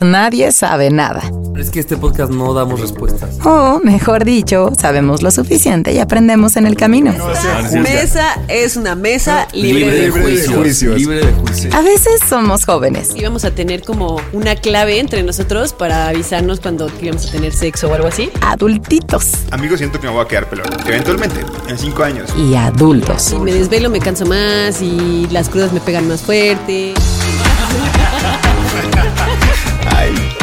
nadie sabe nada. Pero es que este podcast no damos respuestas. O, mejor dicho, sabemos lo suficiente y aprendemos en el camino. Mesa es una mesa libre, de libre de juicio. juicios. Libre de juicio. A veces somos jóvenes Y vamos a tener como una clave entre nosotros para avisarnos cuando íbamos a tener sexo o algo así. adultitos Amigos, siento que me voy a quedar pelón. Eventualmente, en cinco años. y adultos. Si me desvelo me canso más y las crudas me pegan más fuerte.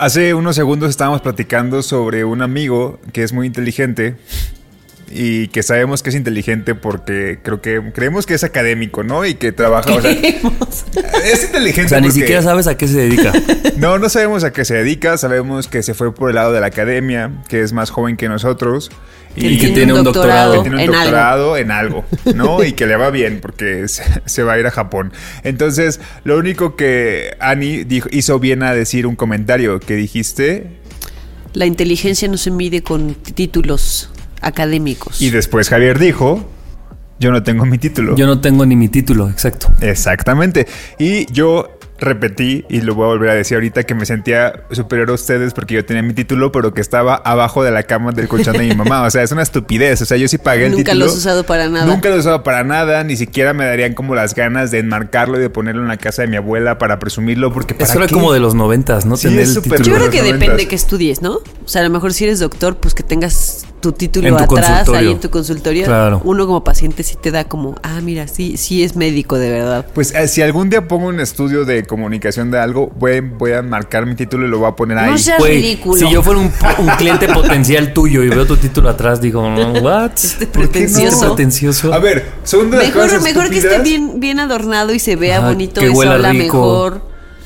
Hace unos segundos estábamos platicando sobre un amigo que es muy inteligente y que sabemos que es inteligente porque creo que creemos que es académico, ¿no? Y que trabaja, o sea, es inteligente. O sea, ni porque- siquiera sabes a qué se dedica. No, no sabemos a qué se dedica, sabemos que se fue por el lado de la academia, que es más joven que nosotros. Y que tiene un doctorado. que tiene un en algo. doctorado en algo, ¿no? y que le va bien porque se, se va a ir a Japón. Entonces, lo único que Annie dijo, hizo bien a decir un comentario que dijiste La inteligencia no se mide con títulos académicos. y después Javier dijo, yo no tengo mi título. Yo no tengo ni mi título, exacto. Exactamente. Y yo repetí, y lo voy a volver a decir ahorita, que me sentía superior a ustedes porque yo tenía mi título, pero que estaba abajo de la cama del colchón de mi mamá. O sea, es una estupidez. O sea, yo sí pagué el Nunca título. lo has usado para nada. Nunca lo he usado para nada. Ni siquiera me darían como las ganas de enmarcarlo y de ponerlo en la casa de mi abuela para presumirlo. Porque ¿para Eso era qué? como de los noventas, ¿no? Sí, Tener es el título. Yo creo que depende que estudies, ¿no? O sea, a lo mejor si eres doctor, pues que tengas tu título En tu atrás, ahí en tu consultorio. Claro. Uno como paciente sí te da como, ah, mira, sí, sí es médico de verdad. Pues eh, si algún día pongo un estudio de comunicación de algo, voy, voy a marcar mi título y lo voy a poner ahí. No seas Güey, ridículo. si yo fuera un, un cliente potencial tuyo y veo tu título atrás, digo, no, what? Este ¿Por qué no? pretencioso. pretencioso. A ver, son de las Mejor, cosas mejor que esté bien, bien adornado y se vea Ajá, bonito. que Eso huela habla rico. mejor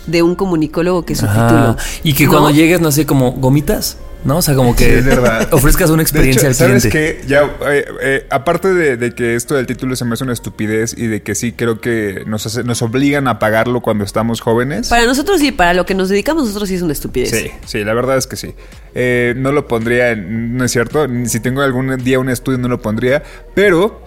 de un comunicólogo que su Ajá. título. Y que ¿No? cuando llegues, no sé, como gomitas, ¿no? O sea, como que Sí, es verdad. ofrezcas una experiencia De hecho, al ¿sabes cliente. qué? Ya, eh, eh, aparte de, de que esto del título se me hace una estupidez y de que sí creo que nos, hace- nos obligan a pagarlo cuando estamos jóvenes. Para nosotros sí, para lo que nos dedicamos nosotros sí es una estupidez. Sí, sí, la verdad es que sí. Eh, no lo pondría, en- no es cierto. Si tengo algún día un estudio, no lo pondría. Pero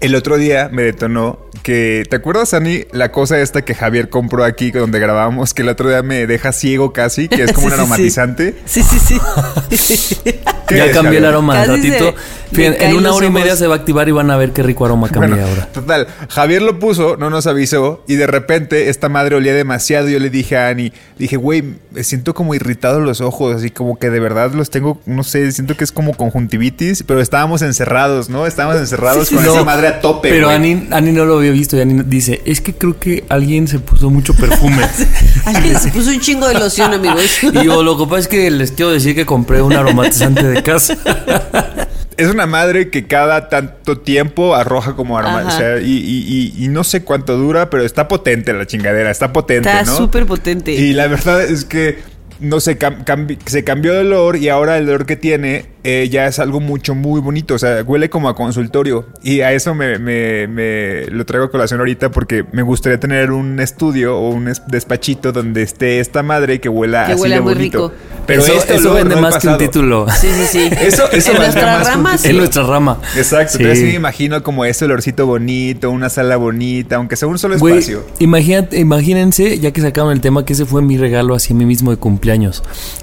el otro día me detonó que, ¿te acuerdas, Ani? La cosa esta que Javier compró aquí donde grabábamos, que el otro día me deja ciego casi, que es como Sí, un sí, sí. aromatizante. Sí, sí, sí. ¿Qué Ya cambié el aroma al se ratito. Fíjense, en una hora y media se va a activar y van a ver qué rico aroma cambia Bueno, ahora. total, Javier lo puso, no nos avisó y de repente esta madre olía demasiado. Yo le dije a Ani, dije, güey, me siento como irritado los ojos, así como que de verdad los tengo, no sé, siento que es como conjuntivitis, pero estábamos encerrados, ¿no? Estábamos encerrados con esa No, madre a tope. Pero güey. Ani, Ani no lo había visto y Ani dice, es que creo que alguien se puso mucho perfume. Alguien se puso un chingo de loción, amigos. y yo lo que pasa es que les quiero decir que compré un aromatizante de casa. Es una madre que cada tanto tiempo arroja como aroma. O sea, y, y- y- y no sé cuánto dura, pero está potente la chingadera, está potente, Está ¿no? súper potente. Y la verdad es que no sé, cam- cambi- se cambió de olor y ahora el olor que tiene eh, ya es algo mucho, muy bonito. O sea, huele como a consultorio. Y a eso me, me- me lo traigo a colación ahorita porque me gustaría tener un estudio o un es- despachito donde esté esta madre que huela Que así huela de muy bonito. rico. Pero eso, este eso olor, vende no más que un título. Sí, sí, sí. Eso- eso en nuestra más rama, sí. En nuestra rama. Exacto, Sí. entonces sí me imagino como ese olorcito bonito, una sala bonita, aunque sea un solo Güey, espacio. imagínate, imagínense, ya que sacaron el tema, que ese fue mi regalo hacia mí mismo de cumpleaños.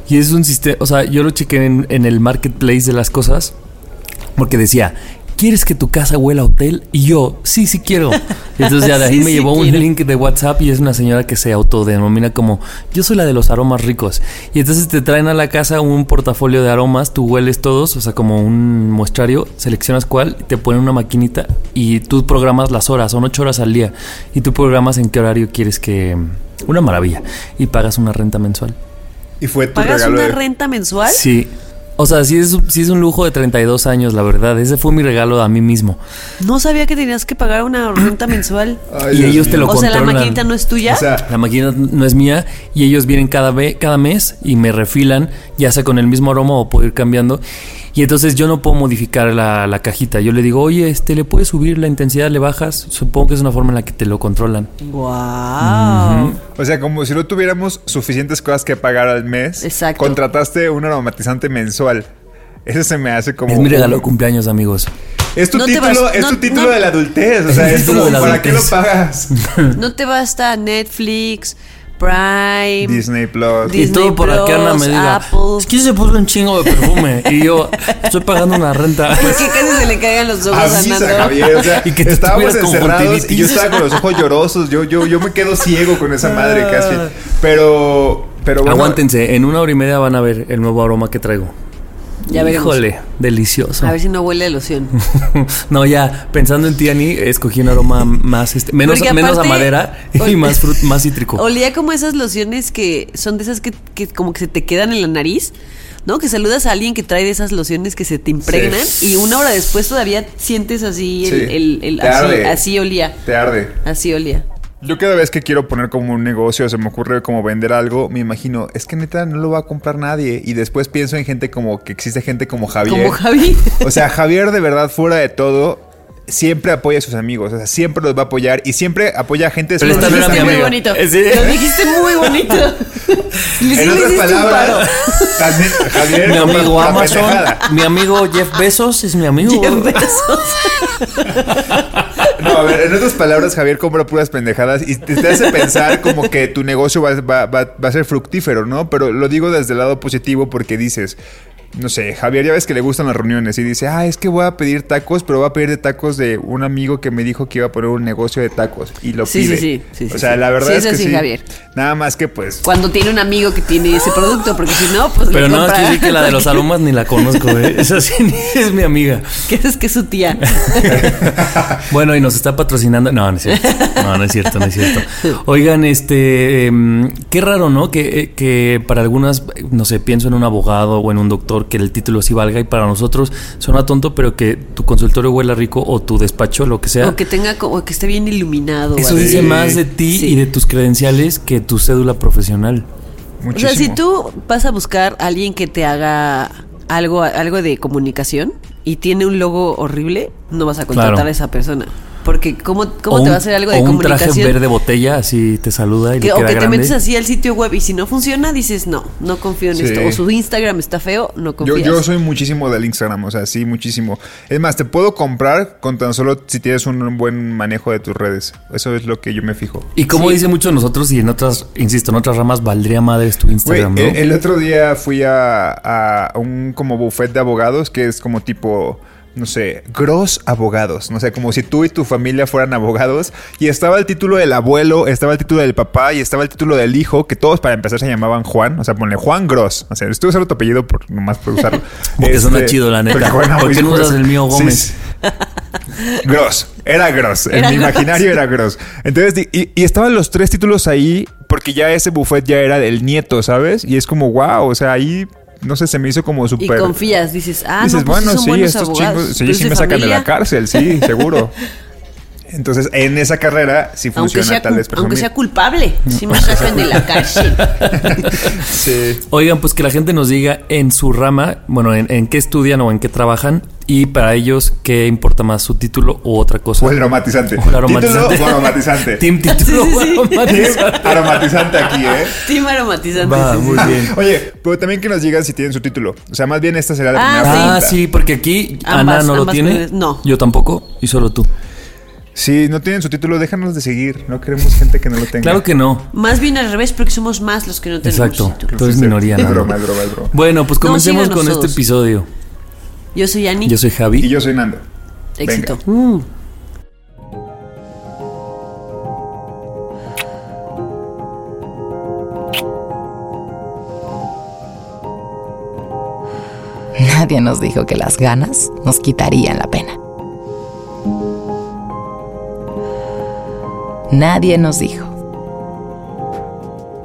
Y es un sistema, o sea, yo lo chequé en, en el marketplace de las cosas, porque decía, ¿quieres que tu casa huela a hotel? Y yo, sí, sí quiero. Y entonces ya de ahí Sí, me sí llevó un quiero. link de WhatsApp y es una señora que se autodenomina como, yo soy la de los aromas ricos. Y entonces te traen a la casa un portafolio de aromas, tú hueles todos, o sea, como un muestrario, seleccionas cuál, te ponen una maquinita y tú programas las horas, son ocho horas al día. Y tú programas en qué horario quieres que... Una maravilla. Y pagas una renta mensual. Y fue tu ¿Pagas regalo una de- renta mensual? Sí. O sea, sí es, sí es un lujo de 32 años, la verdad. Ese fue mi regalo a mí mismo. No sabía que tenías que pagar una renta mensual. Ay, y Dios ellos te lo o sea, la controlan. maquinita no es tuya. O sea, La máquina no es mía y ellos vienen cada, ve- cada mes y me refilan, ya sea con el mismo aroma o puedo ir cambiando. Y entonces yo no puedo modificar la, la cajita. Yo le digo, oye, este, ¿le puedes subir la intensidad? ¿Le bajas? Supongo que es una forma en la que te lo controlan. Wow. o sea, como si no tuviéramos suficientes cosas que pagar al mes. Exacto. Contrataste un aromatizante mensual. Eso se me hace como. Es mi regalo de cumpleaños, amigos. Es tu No título, vas- es tu no- título no- de la adultez. O Es sea, es título como, de la ¿para qué lo pagas? No te basta Netflix, Prime. Disney Plus. Disney y todo para que Ana me Plus, diga, Apple. es que se puso un chingo de perfume. y yo, estoy pagando una renta. ¿Por qué casi se le caigan los ojos a Nando? Javier. O sea, Y que estábamos encerrados y yo estaba con los ojos llorosos. Yo, yo, yo me quedo ciego con esa madre casi. Pero, pero bueno, Aguántense, en una hora y media van a ver el nuevo aroma que traigo. Ya veremos. Híjole, delicioso. A ver si no huele a loción. no, ya, pensando en ti, Ani, escogí un aroma más, este, menos, menos a madera y más, frut- más cítrico. Olía como esas lociones que son de esas que, que como que se te quedan en la nariz. ¿No? Que saludas a alguien que trae de esas lociones que se te impregnan y una hora después todavía sientes así el, Sí. el- el- Te así, arde. así olía. te arde. Así olía. Yo cada vez que quiero poner como un negocio, se me ocurre como vender algo, me imagino, es que neta no lo va a comprar nadie. Y después pienso en gente como que existe gente como Javier. Como Javi. O sea, Javier de verdad, fuera de todo, siempre apoya a sus amigos. O sea, siempre los va a apoyar y siempre apoya a gente de dijiste mi muy bonito. Sí. Lo dijiste muy bonito. En otras palabras, también Javier mi amigo Amazon, mi amigo Jeff Bezos es mi amigo. Jeff Bezos. No, a ver, en otras palabras, Javier compra puras pendejadas y te, hace pensar como que tu negocio va, va- va- va a ser fructífero, ¿no? Pero lo digo desde el lado positivo porque dices, no sé, Javier ya ves que le gustan las reuniones y dice, ah, es que voy a pedir tacos, pero voy a pedir de tacos de un amigo que me dijo que iba a poner un negocio de tacos y lo Sí, pide. sí, sí, sí, o sea, sí. la verdad Sí, es es que así, sí. Javier. Nada más que pues... Cuando tiene un amigo que tiene ese producto, porque si no, pues Pero no, es compra. que sí que la de los aromas ni la conozco, ¿eh? Esa sí ni es mi amiga. ¿Qué es que es su tía? Bueno, y nos está patrocinando. No, no es cierto. No, no es cierto, no es cierto. Oigan, este, em, qué raro, ¿no? Que, eh, que para algunas, no sé, pienso en un abogado o en un doctor que el título sí valga y para nosotros suena tonto, pero que tu consultorio huela rico o tu despacho, lo que sea. O que tenga como que esté bien iluminado. o Eso algo. dice más de ti Sí. y de tus credenciales que tu cédula profesional. O Muchísimo. sea, si tú vas a buscar a alguien que te haga algo, algo de comunicación y tiene un logo horrible, no vas a contratar Claro. a esa persona. Porque ¿cómo, cómo O te un- va a hacer algo de o un comunicación? traje verde botella, así te saluda y Que- le o queda que te grande. metes así al sitio web y si no funciona, dices, no, no confío en Sí. esto. O su Instagram está feo, no Yo, confías. yo soy muchísimo del Instagram, o sea, sí, muchísimo. Es más, te puedo comprar con tan solo si tienes un buen manejo de tus redes. Eso es lo que yo me fijo. Y como Sí. dice mucho de nosotros y en otras, insisto, en otras ramas valdría madres tu Instagram, ¿no? el, el otro día fui a, a un como buffet de abogados que es como tipo, no sé, Gross Abogados. No sé, como si tú y tu familia fueran abogados. Y estaba el título del abuelo, estaba el título del papá y estaba el título del hijo, que todos para empezar se llamaban Juan. O sea, ponle Juan Gross. O sea, estoy usando tu apellido por, nomás por usarlo. Porque suena chido, la neta. porque suena ¿Por qué no usas el mío Gómez? sí. Gross, era Gross. En Era mi Gross. imaginario era Gross. Entonces, y, y estaban los tres títulos ahí porque ya ese buffet ya era del nieto, ¿sabes? Y es como, wow, o sea, ahí, no sé, se me hizo como y súper... confías, dices, ah, Dices, no, pues bueno, sí, estos abogados. chingos, sí, sí me sacan de la familia. cárcel, sí, seguro. Entonces, en esa carrera sí funciona sea, tal vez. aunque sea culpable, si me sacan de la cárcel. Sí. Oigan, pues que la gente nos diga en su rama, bueno, en, en qué estudian o en qué trabajan y para ellos qué importa más, su título u otra cosa. O el aromatizante. O el aromatizante. Título o aromatizante. Team título Sí, o sí, sí. aromatizante. aromatizante aquí, ¿eh? Team aromatizante. Va, sí, sí, muy sí. bien. Oye, pero también que nos digan si tienen su título. O sea, más bien esta será la Ah, primera sí. Ah, pregunta. sí, porque aquí Ambas- Ana no lo tiene. no. Yo tampoco, y solo tú. Si no tienen su título, déjanos de seguir. No queremos gente que no lo tenga. Claro que no. Más bien al revés, porque somos más los que no tenemos Exacto. título. Tú eres minoría, ¿no? broma, es broma, es broma. Bueno, pues comencemos con este episodio. Yo soy Ani. Yo soy Javi. Y yo soy Nando. Éxito. Venga. Nadie nos dijo que las ganas nos quitarían la pena. Nadie nos dijo.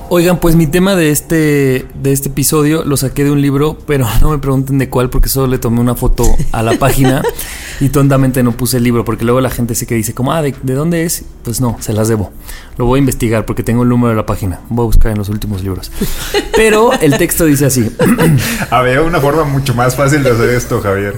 Oigan, pues mi tema de este, de este episodio lo saqué de un libro, pero no me pregunten de cuál porque solo le tomé una foto a la página y tontamente no puse el libro porque luego la gente se que dice como, ah, ¿de, de dónde es? Pues no, se las debo. Lo voy a investigar porque tengo el número de la página. Voy a buscar en los últimos libros. Pero el texto dice así. Había una forma mucho más fácil de hacer esto, Javier.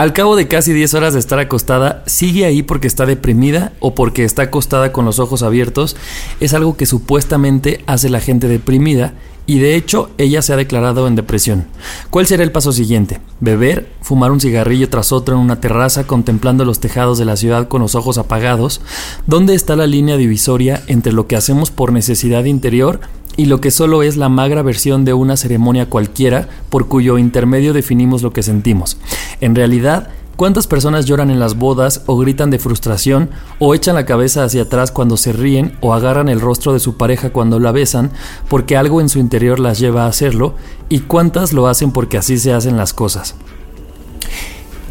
Al cabo de casi 10 horas de estar acostada, sigue ahí porque está deprimida o porque está acostada con los ojos abiertos. Es algo que supuestamente hace la gente deprimida y de hecho ella se ha declarado en depresión. ¿Cuál será el paso siguiente? Beber, fumar un cigarrillo tras otro en una terraza contemplando los tejados de la ciudad con los ojos apagados. ¿Dónde está la línea divisoria entre lo que hacemos por necesidad interior y lo que solo es la magra versión de una ceremonia cualquiera por cuyo intermedio definimos lo que sentimos. En realidad, ¿cuántas personas lloran en las bodas o gritan de frustración o echan la cabeza hacia atrás cuando se ríen o agarran el rostro de su pareja cuando la besan porque algo en su interior las lleva a hacerlo? ¿Y cuántas lo hacen porque así se hacen las cosas?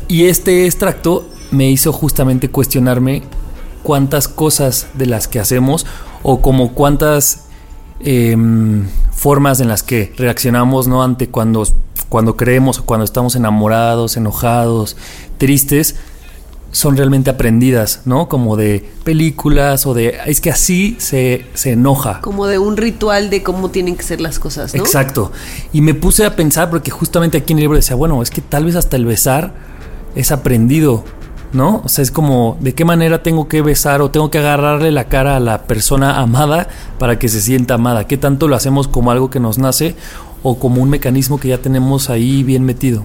Y este extracto me hizo justamente cuestionarme cuántas cosas de las que hacemos o como cuántas em, formas en las que reaccionamos no ante cuando, cuando creemos o cuando estamos enamorados, enojados, tristes, son realmente aprendidas, ¿no? Como de películas o de... Es que así se, se enoja. Como de un ritual de cómo tienen que ser las cosas, ¿no? Exacto. Y me puse a pensar, porque justamente aquí en el libro decía, bueno, es que tal vez hasta el besar es aprendido, ¿no? O sea, es como, ¿de qué manera tengo que besar o tengo que agarrarle la cara a la persona amada para que se sienta amada? ¿Qué tanto lo hacemos como algo que nos nace o como un mecanismo que ya tenemos ahí bien metido?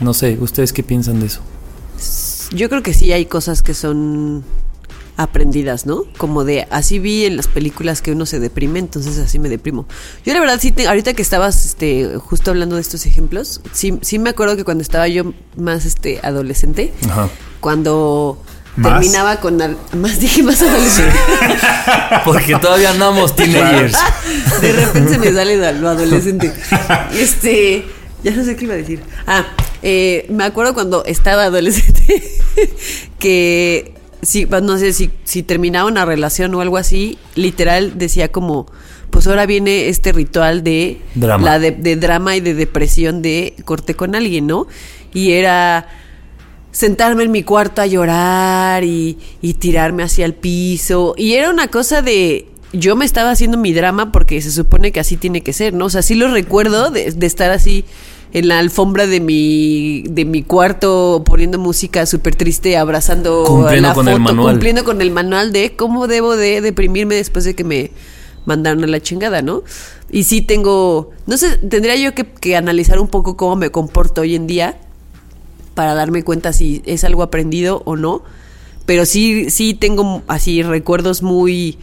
No sé, ¿ustedes qué piensan de eso? Yo creo que sí hay cosas que son aprendidas, ¿no? Como de así vi en las películas que uno se deprime, entonces así me deprimo. Yo la verdad sí, te- ahorita que estabas este, justo hablando de estos ejemplos, sí, sí me acuerdo que cuando estaba yo más este, adolescente, Ajá. cuando ¿Más? terminaba con... al- más dije más adolescente. Porque todavía andamos teenagers. De repente se me sale lo lo adolescente. Este, ya no sé qué iba a decir. Ah, eh, me acuerdo cuando estaba adolescente que si, pues, no sé si, si terminaba una relación o algo así, literal decía como, pues ahora viene este ritual de Drama. la de, de drama y de depresión de corté con alguien, ¿no? Y era sentarme en mi cuarto a llorar y, y tirarme hacia el piso. Y era una cosa de. Yo me estaba haciendo mi drama porque se supone que así tiene que ser, ¿no? O sea, sí lo recuerdo de, de estar así en la alfombra de mi, de mi cuarto poniendo música súper triste, abrazando Cumpliendo la con el foto, manual. cumpliendo con el manual de cómo debo de deprimirme después de que me mandaron a la chingada, ¿no? Y sí tengo, no sé, tendría yo que, que analizar un poco cómo me comporto hoy en día para darme cuenta si es algo aprendido o no. Pero sí, sí tengo así recuerdos muy,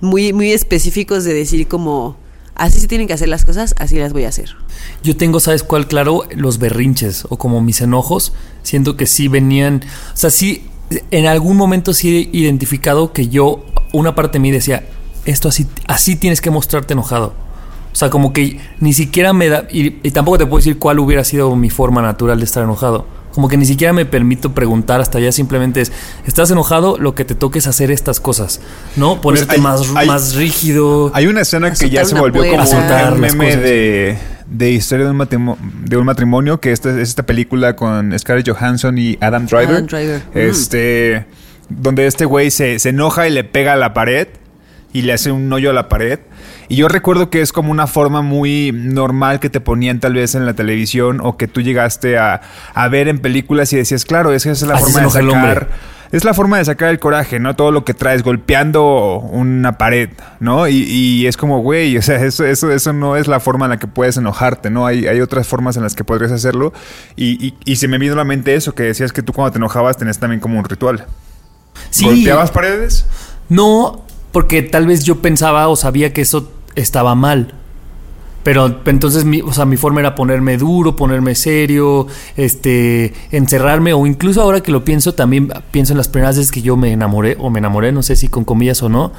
muy, muy específicos de decir como así se tienen que hacer las cosas, así las voy a hacer. Yo tengo, ¿sabes cuál? Claro, los berrinches o como mis enojos. Siento que sí venían. O sea, sí, en algún momento sí he identificado que yo, una parte de mí decía, esto así, así tienes que mostrarte enojado. O sea, como que ni siquiera me da. Y, y tampoco te puedo decir cuál hubiera sido mi forma natural de estar enojado. Como que ni siquiera me permito preguntar hasta allá, simplemente es, estás enojado, lo que te toque es hacer estas cosas, ¿no? Ponerte Pues hay- más, hay- más rígido. Hay una escena que ya se volvió como puerta. Un meme de, de historia de un, matrimo- de un matrimonio, que esta, es esta película con Scarlett Johansson y Adam Driver. Adam Driver. Mm. Este... donde este güey se, se enoja y le pega a la pared y le hace un hoyo a la pared. Y yo recuerdo que es como una forma muy normal que te ponían tal vez en la televisión o que tú llegaste a, a ver en películas y decías, claro, esa es la Así forma de sacar. Es la forma de sacar el coraje, ¿no? Todo lo que traes golpeando una pared, ¿no? Y, y es como, güey, o sea, eso, eso, eso no es la forma en la que puedes enojarte, ¿no? Hay, hay otras formas en las que podrías hacerlo. Y, y, y se me vino a la mente eso, que decías que tú cuando te enojabas tenías también como un ritual. Sí. ¿Golpeabas paredes? No, porque tal vez yo pensaba o sabía que eso estaba mal. Pero entonces mi, o sea, mi forma era ponerme duro, ponerme serio, este, encerrarme o incluso ahora que lo pienso también pienso en las primeras veces que yo me enamoré o me enamoré, no sé si con comillas o no.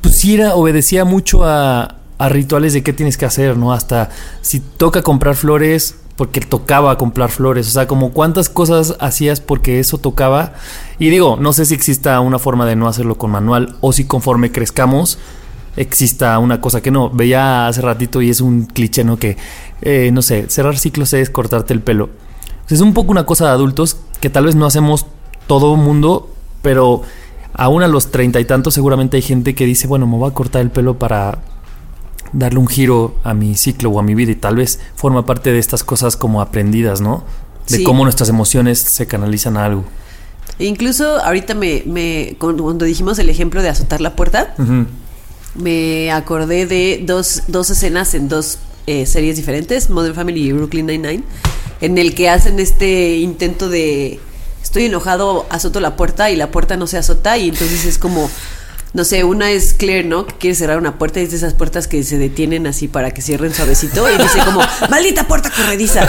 Pues sí era obedecía mucho a, a rituales de qué tienes que hacer, ¿no? Hasta si toca comprar flores porque tocaba comprar flores, o sea, como cuántas cosas hacías porque eso tocaba. Y digo, no sé si exista una forma de no hacerlo con manual o si conforme crezcamos exista una cosa que no. Veía hace ratito y es un cliché, ¿no? Que, eh, no sé, cerrar ciclos es cortarte el pelo. Es un poco una cosa de adultos que tal vez no hacemos todo mundo, pero aún a los treinta y tantos seguramente hay gente que dice, bueno, me voy a cortar el pelo para darle un giro a mi ciclo o a mi vida y tal vez forma parte de estas cosas como aprendidas, ¿no? De Sí. cómo nuestras emociones se canalizan a algo. E incluso ahorita me, me cuando dijimos el ejemplo de azotar la puerta, me acordé de dos, dos escenas en dos eh, series diferentes, Modern Family y Brooklyn Nine-Nine, en el que hacen este intento de estoy enojado, azoto la puerta y la puerta no se azota y entonces es como no sé, una es Claire, ¿no? Que quiere cerrar una puerta y es de esas puertas que se detienen así para que cierren suavecito y dice como, maldita puerta corrediza.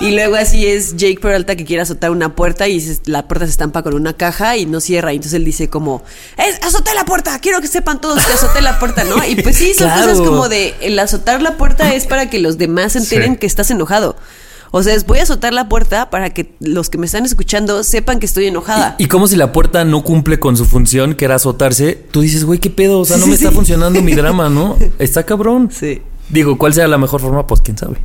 Y luego así es Jake Peralta que quiere azotar una puerta y se- la puerta se estampa con una caja y no cierra. Y entonces él dice como, "Es- azoté la puerta, quiero que sepan todos que azoté la puerta, ¿no? Y pues sí, son Claro. cosas como de, el azotar la puerta es para que los demás se enteren Sí. que estás enojado. O sea, es voy a azotar la puerta para que los que me están escuchando sepan que estoy enojada. Y como si la puerta no cumple con su función, que era azotarse, tú dices, güey, qué pedo, o sea, no sí, me está funcionando mi drama, ¿no? Está cabrón. Sí. Digo, ¿cuál sea la mejor forma? Pues quién sabe.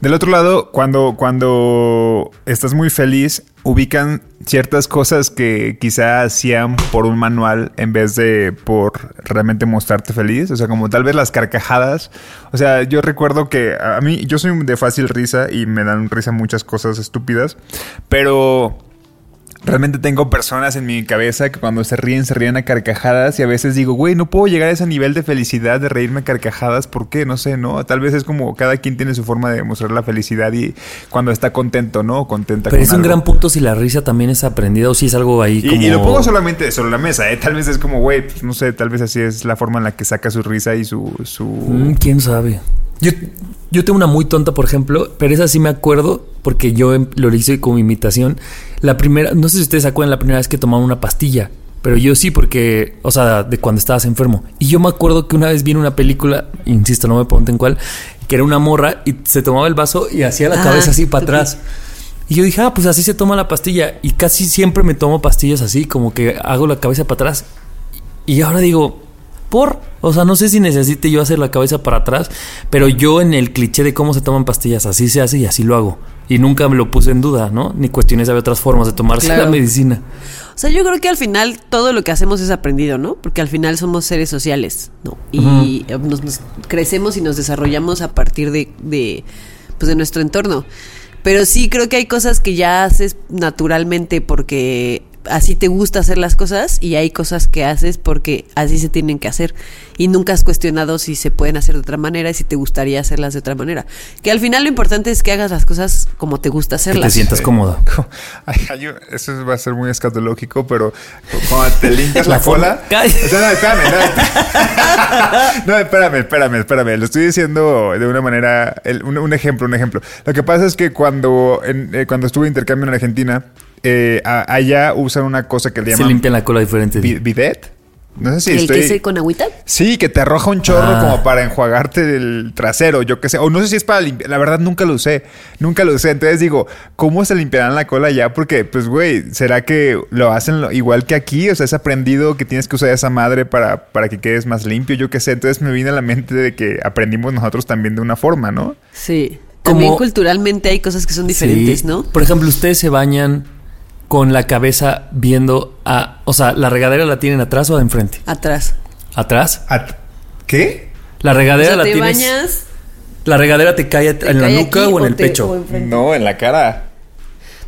Del otro lado, cuando, cuando estás muy feliz, ubican ciertas cosas que quizá hacían por un manual en vez de por realmente mostrarte feliz. O sea, como tal vez las carcajadas. O sea, yo recuerdo que a mí, yo soy de fácil risa y me dan risa muchas cosas estúpidas, pero... Realmente tengo personas en mi cabeza que cuando se ríen, se ríen a carcajadas y a veces digo, güey, no puedo llegar a ese nivel de felicidad de reírme a carcajadas. ¿Por qué? No sé, ¿no? Tal vez es como cada quien tiene su forma de mostrar la felicidad y cuando está contento, ¿no? O contenta Pero con es un gran punto si la risa también es aprendida o si es algo ahí Y, como... y lo pongo solamente sobre la mesa, ¿eh? Tal vez es como, güey, pues, no sé, tal vez así es la forma en la que saca su risa y su... su... Mm, ¿Quién sabe? Yo, yo tengo una muy tonta, por ejemplo, pero esa sí me acuerdo porque yo em- lo hice como imitación. La primera, no sé si ustedes se acuerdan la primera vez que tomaron una pastilla, pero yo sí porque, o sea, de cuando estabas enfermo. Y yo me acuerdo que una vez vi una película, insisto, no me pregunten cuál, que era una morra y se tomaba el vaso y hacía la Ah, cabeza así para atrás. Y yo dije, ah, pues así se toma la pastilla. Y casi siempre me tomo pastillas así, como que hago la cabeza para atrás. Y ahora digo, por, o sea, no sé si necesite yo hacer la cabeza para atrás, pero yo en el cliché de cómo se toman pastillas, así se hace y así lo hago. Y nunca me lo puse en duda, ¿no? Ni cuestioné si había otras formas de tomarse Claro. la medicina. O sea, yo creo que al final todo lo que hacemos es aprendido, ¿no? Porque al final somos seres sociales, ¿no? Y nos, nos crecemos y nos desarrollamos a partir de, de, pues, de nuestro entorno. Pero sí creo que hay cosas que ya haces naturalmente porque así te gusta hacer las cosas y hay cosas que haces porque así se tienen que hacer y nunca has cuestionado si se pueden hacer de otra manera y si te gustaría hacerlas de otra manera. Que al final lo importante es que hagas las cosas como te gusta Que hacerlas. te sientas ay, yo- eso va a ser muy escatológico, pero cuando te limpias la, cola. O sea, no, espérame, no, no, espérame, espérame, espérame. Lo estoy diciendo de una manera. el- un, un ejemplo, un ejemplo. Lo que pasa es que cuando, en- eh, cuando estuve de intercambio en Argentina, eh, a- allá usan una cosa que le Se llaman limpian la cola diferente. bi- bidet. No sé si ¿El estoy. que con agüita? Sí, que te arroja un chorro Ah. como para enjuagarte el trasero, yo qué sé. O no sé si es para limpiar. La verdad, nunca lo usé. Nunca lo usé. Entonces digo, ¿cómo se limpiarán la cola ya? Porque, pues, güey, ¿será que lo hacen lo- igual que aquí? O sea, es aprendido que tienes que usar esa madre para, para que quedes más limpio, yo qué sé. Entonces me viene a la mente de que aprendimos nosotros también de una forma, ¿no? Sí. Como- También culturalmente hay cosas que son diferentes, Sí. ¿no? Por ejemplo, ustedes se bañan con la cabeza viendo a. O sea, ¿la regadera la tienen atrás o de enfrente? Atrás. ¿Atrás? At- ¿Qué? La O regadera sea, la te tienes. bañas. ¿La regadera te cae te en la nuca aquí o en el te- pecho? No, en la cara.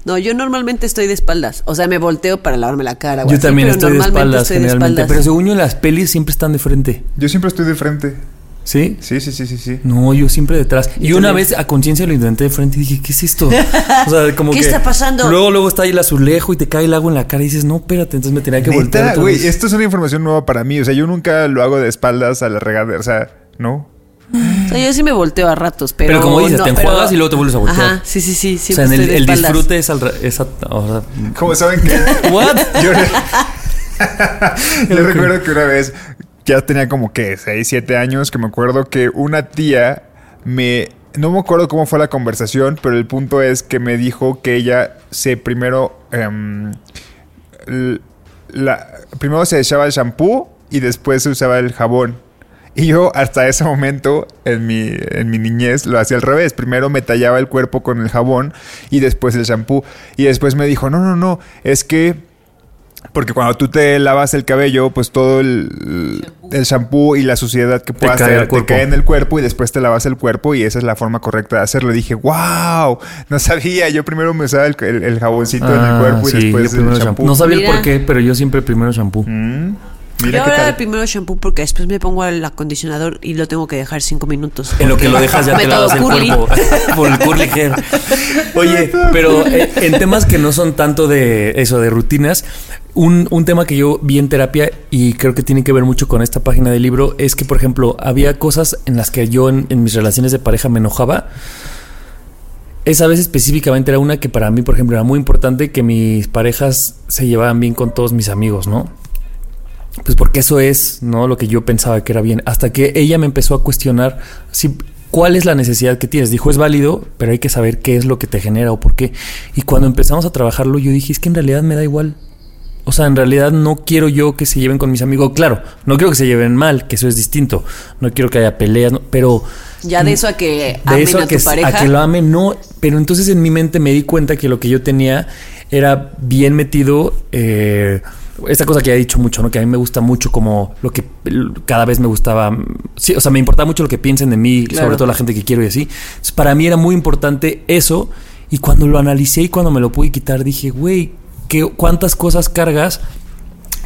No, yo normalmente estoy de espaldas. O sea, me volteo para lavarme la cara. Yo así, también pero estoy de espaldas estoy de generalmente. espaldas. Pero según yo en las pelis siempre están de frente. Yo siempre estoy de frente. ¿Sí? Sí, sí, sí, sí, sí. No, yo siempre detrás. Y Yo una vez a conciencia lo intenté de frente y dije, ¿qué es esto? O sea, como ¿Qué que- está pasando? Luego, luego está ahí el azulejo y te cae el agua en la cara y dices, no, espérate, entonces me tenía que voltear. Güey, esto es una información nueva para mí. O sea, yo nunca lo hago de espaldas a la regadera. O sea, no. O sea, yo sí me volteo a ratos, pero. Pero como dices, no, te pero- enjuagas y luego te vuelves a voltear. Ajá, sí, sí, sí. O sea, en el, disfrute es al es a- o sea, ¿Cómo saben que? ¿What? Yo, yo recuerdo que una vez, ya tenía como que 6, 7 años, que me acuerdo que una tía me... No me acuerdo cómo fue la conversación, pero el punto es que me dijo que ella se primero... em, la, primero se echaba el shampoo y después se usaba el jabón. Y yo hasta ese momento, en mi, en mi niñez, lo hacía al revés. Primero me tallaba el cuerpo con el jabón y después el shampoo. Y después me dijo, no, no, no, es que... Porque cuando tú te lavas el cabello, pues todo el, el shampoo y la suciedad que puedas tener te cae en el cuerpo y después te lavas el cuerpo y esa es la forma correcta de hacerlo. Y dije, wow, no sabía. Yo primero me usaba el, el- el jaboncito en el Ah, cuerpo y sí, después el shampoo. shampoo. No sabía el por qué, pero yo siempre primero shampoo. Mm, Mira qué ahora primero shampoo porque después me pongo el acondicionador y lo tengo que dejar cinco minutos. En lo que lo dejas ya te lavas el cuerpo por el curly hair. Oye, pero eh, en temas que no son tanto de eso, de rutinas, un, un tema que yo vi en terapia y creo que tiene que ver mucho con esta página del libro es que, por ejemplo, había cosas en las que yo en, en mis relaciones de pareja me enojaba. Esa vez específicamente era una que para mí, por ejemplo, era muy importante que mis parejas se llevaban bien con todos mis amigos, ¿no? Pues porque eso es, ¿no? Lo que yo pensaba que era bien. Hasta que ella me empezó a cuestionar si, cuál es la necesidad que tienes. Dijo, es válido, pero hay que saber qué es lo que te genera o por qué. Y cuando empezamos a trabajarlo, yo dije, es que en realidad me da igual. O sea, en realidad no quiero yo que se lleven con mis amigos. Claro, no quiero que se lleven mal, que eso es distinto. No quiero que haya peleas, no- pero Ya de eso a que de amen eso a, a que, tu pareja. a que lo amen, no. Pero entonces en mi mente me di cuenta que lo que yo tenía era bien metido. eh, esta cosa que ya he dicho mucho, ¿no? Que a mí me gusta mucho como lo que cada vez me gustaba. Sí, o sea, me importaba mucho lo que piensen de mí, Claro. sobre todo la gente que quiero y así. Entonces, para mí era muy importante eso. Y cuando lo analicé y cuando me lo pude quitar, dije, güey, ¿qué- ¿cuántas cosas cargas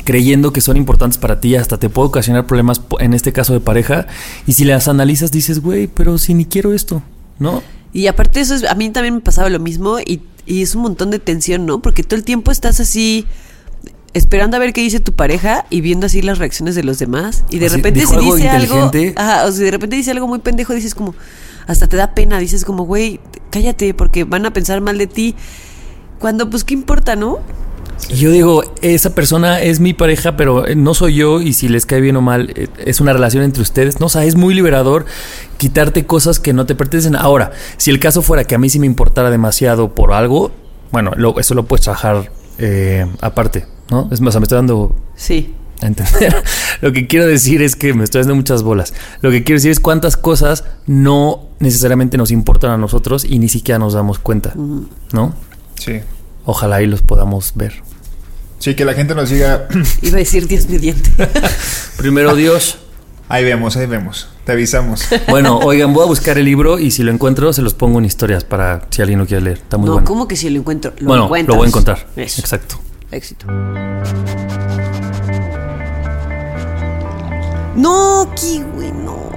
creyendo que son importantes para ti, hasta te puede ocasionar problemas, en este caso de pareja, y si las analizas dices, güey, pero si ni quiero esto, ¿no? Y aparte eso es, a mí también me pasaba lo mismo y, y es un montón de tensión, ¿no? Porque todo el tiempo estás así esperando a ver qué dice tu pareja y viendo así las reacciones de los demás y de Así, repente si algo dice algo, ajá, o si de repente dice algo muy pendejo dices como hasta te da pena, dices como, güey, cállate porque van a pensar mal de ti. Cuando pues qué importa, ¿no? Y yo digo, esa persona es mi pareja, pero eh, no soy yo, y si les cae bien o mal, eh, es una relación entre ustedes. No, o sea, es muy liberador quitarte cosas que no te pertenecen. Ahora, si el caso fuera que a mí sí me importara demasiado por algo, bueno, lo- eso lo puedes trabajar eh, aparte, ¿no? Es más, o sea, me estoy dando Sí. a entender. Lo que quiero decir es que me estoy dando muchas bolas. Lo que quiero decir es cuántas cosas no necesariamente nos importan a nosotros y ni siquiera nos damos cuenta, ¿no? Sí. Ojalá ahí los podamos ver. Sí, que la gente nos diga, Iba a decir Dios mediante. Primero Dios. ahí vemos, ahí vemos. Te avisamos. Bueno, oigan, voy a buscar el libro y si lo encuentro se los pongo en historias para si alguien lo quiere leer. Está muy no, bueno. ¿cómo que si lo encuentro? Lo bueno, encuentras. lo voy a encontrar. Eso. Exacto. Éxito. No, kiwi, no.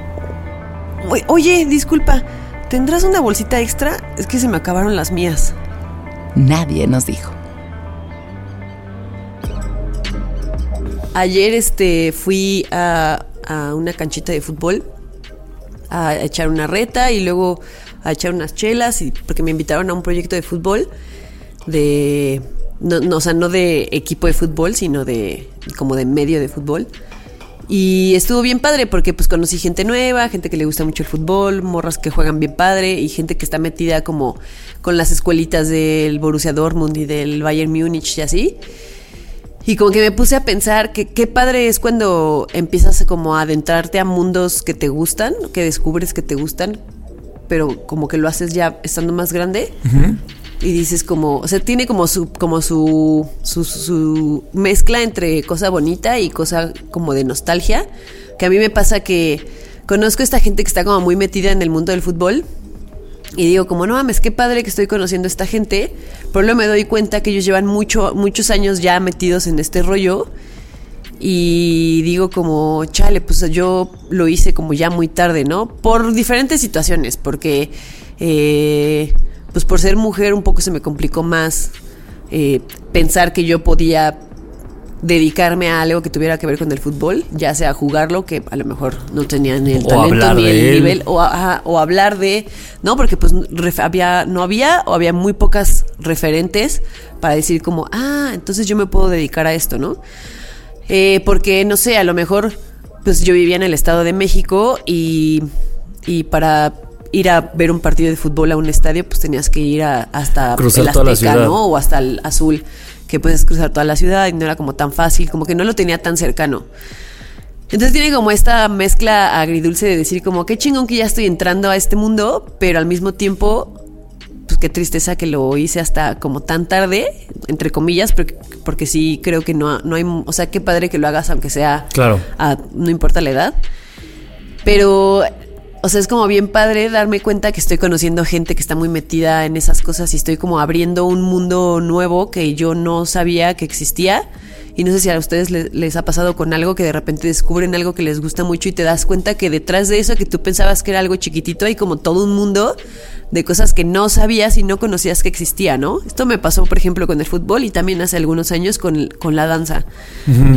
Oye, disculpa, ¿tendrás una bolsita extra? Es que se me acabaron las mías. Nadie nos dijo. Ayer este fui a, a una canchita de fútbol a echar una reta y luego a echar unas chelas y porque me invitaron a un proyecto de fútbol de no, no, o sea, no de equipo de fútbol, sino de como de medio de fútbol. Y estuvo bien padre porque pues conocí gente nueva, gente que le gusta mucho el fútbol, morras que juegan bien padre y gente que está metida como con las escuelitas del Borussia Dortmund y del Bayern Múnich y así. Y como que me puse a pensar que qué padre es cuando empiezas como a adentrarte a mundos que te gustan, que descubres que te gustan, pero como que lo haces ya estando más grande. Y dices como, o sea, tiene como su, como su, su, mezcla entre cosa bonita y cosa como de nostalgia, que a mí me pasa que conozco a esta gente que está como muy metida en el mundo del fútbol y digo como, no mames, qué padre que estoy conociendo a esta gente, pero luego me doy cuenta que ellos llevan mucho, muchos años ya metidos en este rollo y digo como, chale, pues yo lo hice como ya muy tarde, ¿no? Por diferentes situaciones, porque eh, pues por ser mujer un poco se me complicó más eh, pensar que yo podía dedicarme a algo que tuviera que ver con el fútbol, ya sea jugarlo, que a lo mejor no tenía ni el O talento ni el nivel, o, ajá, o hablar de, no, porque pues había, no había o había muy pocas referentes para decir como, ah, entonces yo me puedo dedicar a esto, ¿no? Eh, porque, no sé, a lo mejor, pues yo vivía en el Estado de México y, y para ir a ver un partido de fútbol a un estadio, pues tenías que ir a- hasta Cruzar el Azteca. ¿no? O hasta el Azul, que puedes cruzar toda la ciudad y no era como tan fácil, como que no lo tenía tan cercano. Entonces tiene como esta mezcla agridulce de decir como qué chingón que ya estoy entrando a este mundo, pero al mismo tiempo, pues qué tristeza que lo hice hasta como tan tarde, entre comillas, porque, porque sí creo que no, no hay, o sea, qué padre que lo hagas aunque sea, Claro. a- no importa la edad. Pero, o sea, es como bien padre darme cuenta que estoy conociendo gente que está muy metida en esas cosas y estoy como abriendo un mundo nuevo que yo no sabía que existía. Y no sé si a ustedes le- les, ha pasado con algo que de repente descubren algo que les gusta mucho y te das cuenta que detrás de eso que tú pensabas que era algo chiquitito hay como todo un mundo de cosas que no sabías y no conocías que existía, ¿no? Esto me pasó, por ejemplo, con el fútbol y también hace algunos años con, con la danza.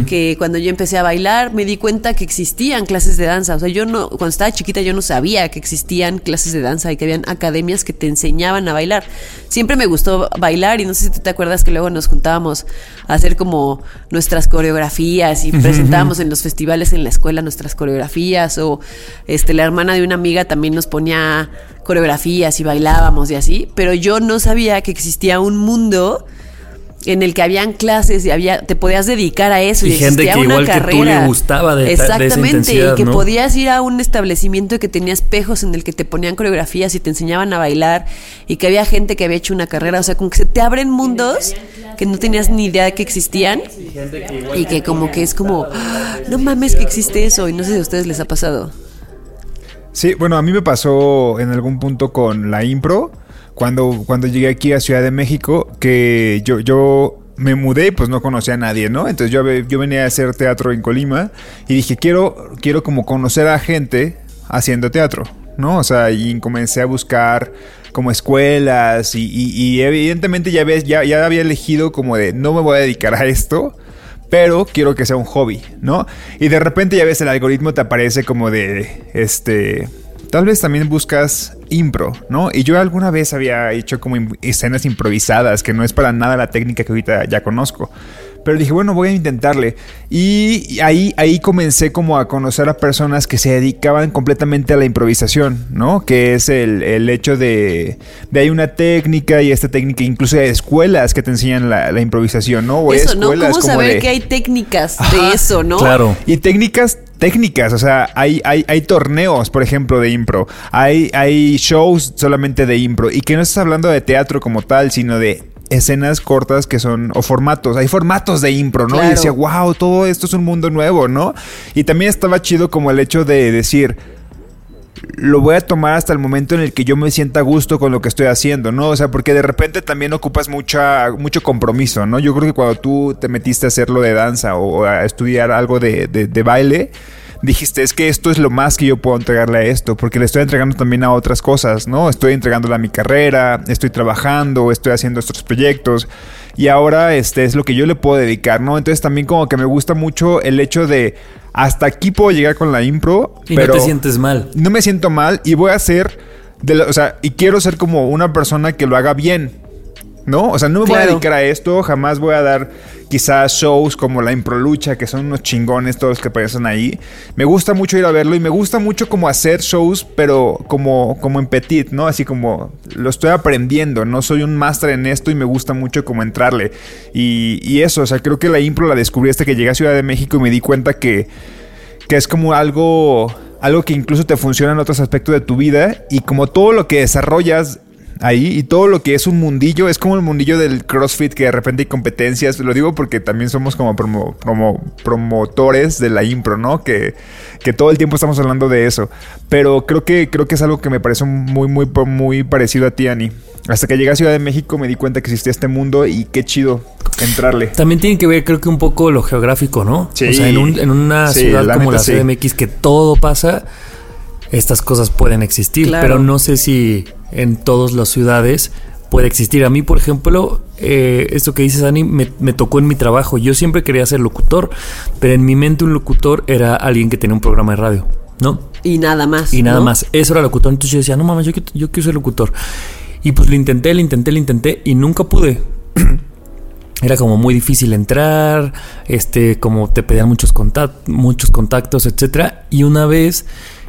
Que cuando yo empecé a bailar me di cuenta que existían clases de danza. O sea, yo no, cuando estaba chiquita yo no sabía que existían clases de danza y que habían academias que te enseñaban a bailar. Siempre me gustó bailar y no sé si tú te acuerdas que luego nos juntábamos a hacer como nuestras coreografías y presentábamos en los festivales en la escuela nuestras coreografías o este la hermana de una amiga también nos ponía coreografías y bailábamos y así, pero yo no sabía que existía un mundo en el que habían clases y había te podías dedicar a eso. Y, Y gente existía que una igual que tú carrera. le gustaba de ta- de esa exactamente y que ¿no? podías ir a un establecimiento que tenía espejos en el que te ponían coreografías y te enseñaban a bailar y que había gente que había hecho una carrera. O sea como que se te abren mundos que no tenías ni idea de que existían y que como que es como "Ah, no mames que existe eso y no sé si a ustedes les ha pasado. Sí, bueno, a mí me pasó en algún punto con la impro, cuando, cuando llegué aquí a Ciudad de México, que yo, yo me mudé y pues no conocía a nadie, ¿no? Entonces yo, yo venía a hacer teatro en Colima y dije, quiero, quiero como conocer a gente haciendo teatro, ¿no? O sea, y comencé a buscar como escuelas y, y- y evidentemente ya, ves, ya, ya había elegido como de, no me voy a dedicar a esto, pero quiero que sea un hobby, ¿no? Y de repente ya ves el algoritmo te aparece como de, este, tal vez también buscas impro, ¿no? Y yo alguna vez había hecho como escenas improvisadas, que no es para nada la técnica que ahorita ya conozco. Pero dije, bueno, voy a intentarle. Y ahí, ahí comencé como a conocer a personas que se dedicaban completamente a la improvisación, ¿no? Que es el, el hecho de, de hay una técnica y esta técnica, incluso hay escuelas que te enseñan la, la improvisación, ¿no? O eso no escuelas cómo como saber de- que hay técnicas Ajá, de eso no Claro. y técnicas técnicas, o sea, hay, hay, hay torneos, por ejemplo, de impro, hay, hay shows solamente de impro, y que no estás hablando de teatro como tal, sino de escenas cortas que son, o formatos, hay formatos de impro, ¿no? Y decía, wow, todo esto es un mundo nuevo, ¿no? Y también estaba chido como el hecho de decir, lo voy a tomar hasta el momento en el que yo me sienta a gusto con lo que estoy haciendo, ¿no? O sea, porque de repente también ocupas mucha, mucho compromiso, ¿no? Yo creo que cuando tú te metiste a hacerlo de danza o a estudiar algo de, de- de baile, dijiste, es que esto es lo más que yo puedo entregarle a esto, porque le estoy entregando también a otras cosas, ¿no? Estoy entregándole a mi carrera, estoy trabajando, estoy haciendo estos proyectos. Y ahora este es lo que yo le puedo dedicar, ¿no? Entonces también como que me gusta mucho el hecho de hasta aquí puedo llegar con la impro, Y pero no te sientes mal. no me siento mal y voy a ser, de la- o sea, y quiero ser como una persona que lo haga bien, ¿no? O sea, no me voy a dedicar a esto, jamás voy a dar quizás shows como la Improlucha, que son unos chingones todos que aparecen ahí. Me gusta mucho ir a verlo y me gusta mucho como hacer shows, pero como, como en petit, ¿no? Así como lo estoy aprendiendo, no soy un máster en esto y me gusta mucho como entrarle. Y, y eso, o sea, creo que la impro la descubrí hasta que llegué a Ciudad de México y me di cuenta que que es como algo algo que incluso te funciona en otros aspectos de tu vida y como todo lo que desarrollas ahí y todo lo que es un mundillo es como el mundillo del CrossFit que de repente hay competencias. Lo digo porque también somos como promo- promo- promotores de la impro, ¿no? Que, que todo el tiempo estamos hablando de eso. Pero creo que, creo que es algo que me parece muy, muy, muy parecido a ti, Ani. Hasta que llegué a Ciudad de México me di cuenta que existía este mundo y qué chido entrarle. También tiene que ver, creo que un poco lo geográfico, ¿no? Sí. O sea, en, un- en una Sí, ciudad la como la sí. CDMX que todo pasa, estas cosas pueden existir, Claro. pero no sé si en todas las ciudades puede existir. A mí, por ejemplo, eh, esto que dices, Dani, me, me tocó en mi trabajo. Yo siempre quería ser locutor, pero en mi mente un locutor era alguien que tenía un programa de radio, ¿no? Y nada más. Y nada ¿no? más. Eso era locutor. Entonces yo decía, no mames, yo, quiero- yo quiero ser locutor. Y pues lo intenté, lo intenté, lo intenté y nunca pude. Era como muy difícil entrar, este, como te pedían muchos, contact- muchos contactos, etcétera. Y una vez,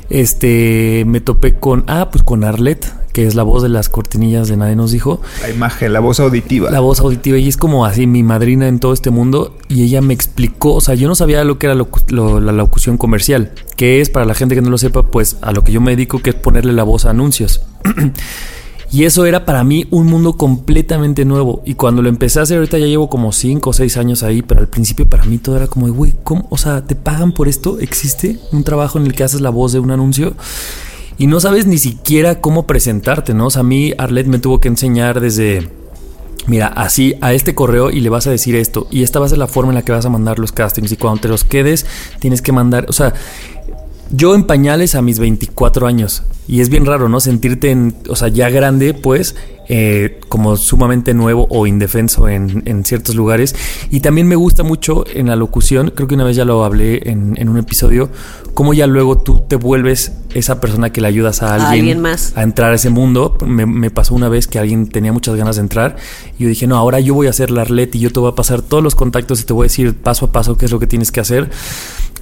este, me topé con, ah, pues con Arlet, que es la voz de las cortinillas de Nadie nos dijo. La imagen, la voz auditiva. La voz auditiva y es como así mi madrina en todo este mundo y ella me explicó, o sea, yo no sabía lo que era lo- la locución comercial, que es para la gente que no lo sepa, pues a lo que yo me dedico que es ponerle la voz a anuncios. y eso era para mí un mundo completamente nuevo y cuando lo empecé a hacer ahorita ya llevo como 5 o 6 años ahí, pero al principio para mí todo era como, güey, ¿cómo? O sea, ¿te pagan por esto? ¿Existe un trabajo en el que haces la voz de un anuncio? Y no sabes ni siquiera cómo presentarte, ¿no? O sea, a mí Arlet me tuvo que enseñar desde, mira, así a este correo y le vas a decir esto. Y esta va a ser la forma en la que vas a mandar los castings. Y cuando te los quedes, tienes que mandar, o sea, yo en pañales a mis 24 años. Y es bien raro, ¿no? Sentirte, en, o sea, ya grande, pues, eh, como sumamente nuevo o indefenso en, en ciertos lugares. Y también me gusta mucho en la locución, creo que una vez ya lo hablé en, en un episodio, cómo ya luego tú te vuelves esa persona que le ayudas a A alguien, alguien más. a entrar a ese mundo. Me, me pasó una vez que alguien tenía muchas ganas de entrar y yo dije, no, ahora yo voy a hacer la Arlet y yo te voy a pasar todos los contactos y te voy a decir paso a paso qué es lo que tienes que hacer.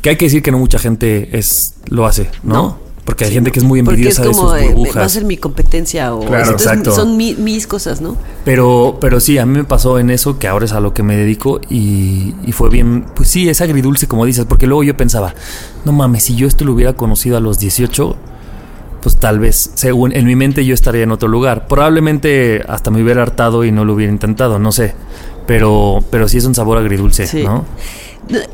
Que hay que decir que no mucha gente es lo hace, ¿no? No. Porque hay gente que es muy Porque es envidiosa de como, sus eh, va a burbujas. ser mi competencia o Claro, entonces exacto. son mi- mis cosas, ¿no? Pero, pero sí, a mí me pasó en eso, que ahora es a lo que me dedico y, y fue bien, pues sí, es agridulce como dices, porque luego yo pensaba, no mames, si yo esto lo hubiera conocido a los 18, pues tal vez, según en mi mente yo estaría en otro lugar. Probablemente hasta me hubiera hartado y no lo hubiera intentado, no sé. Pero, pero sí es un sabor agridulce, Sí. ¿no?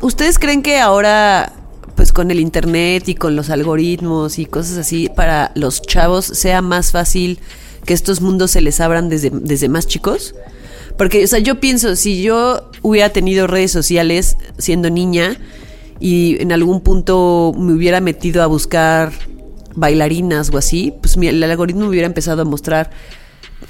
¿Ustedes creen que ahora, pues con el internet y con los algoritmos y cosas así, para los chavos sea más fácil que estos mundos se les abran desde, desde más chicos? Porque, o sea, yo pienso, si yo hubiera tenido redes sociales siendo niña y en algún punto me hubiera metido a buscar bailarinas o así, pues mi- el algoritmo me hubiera empezado a mostrar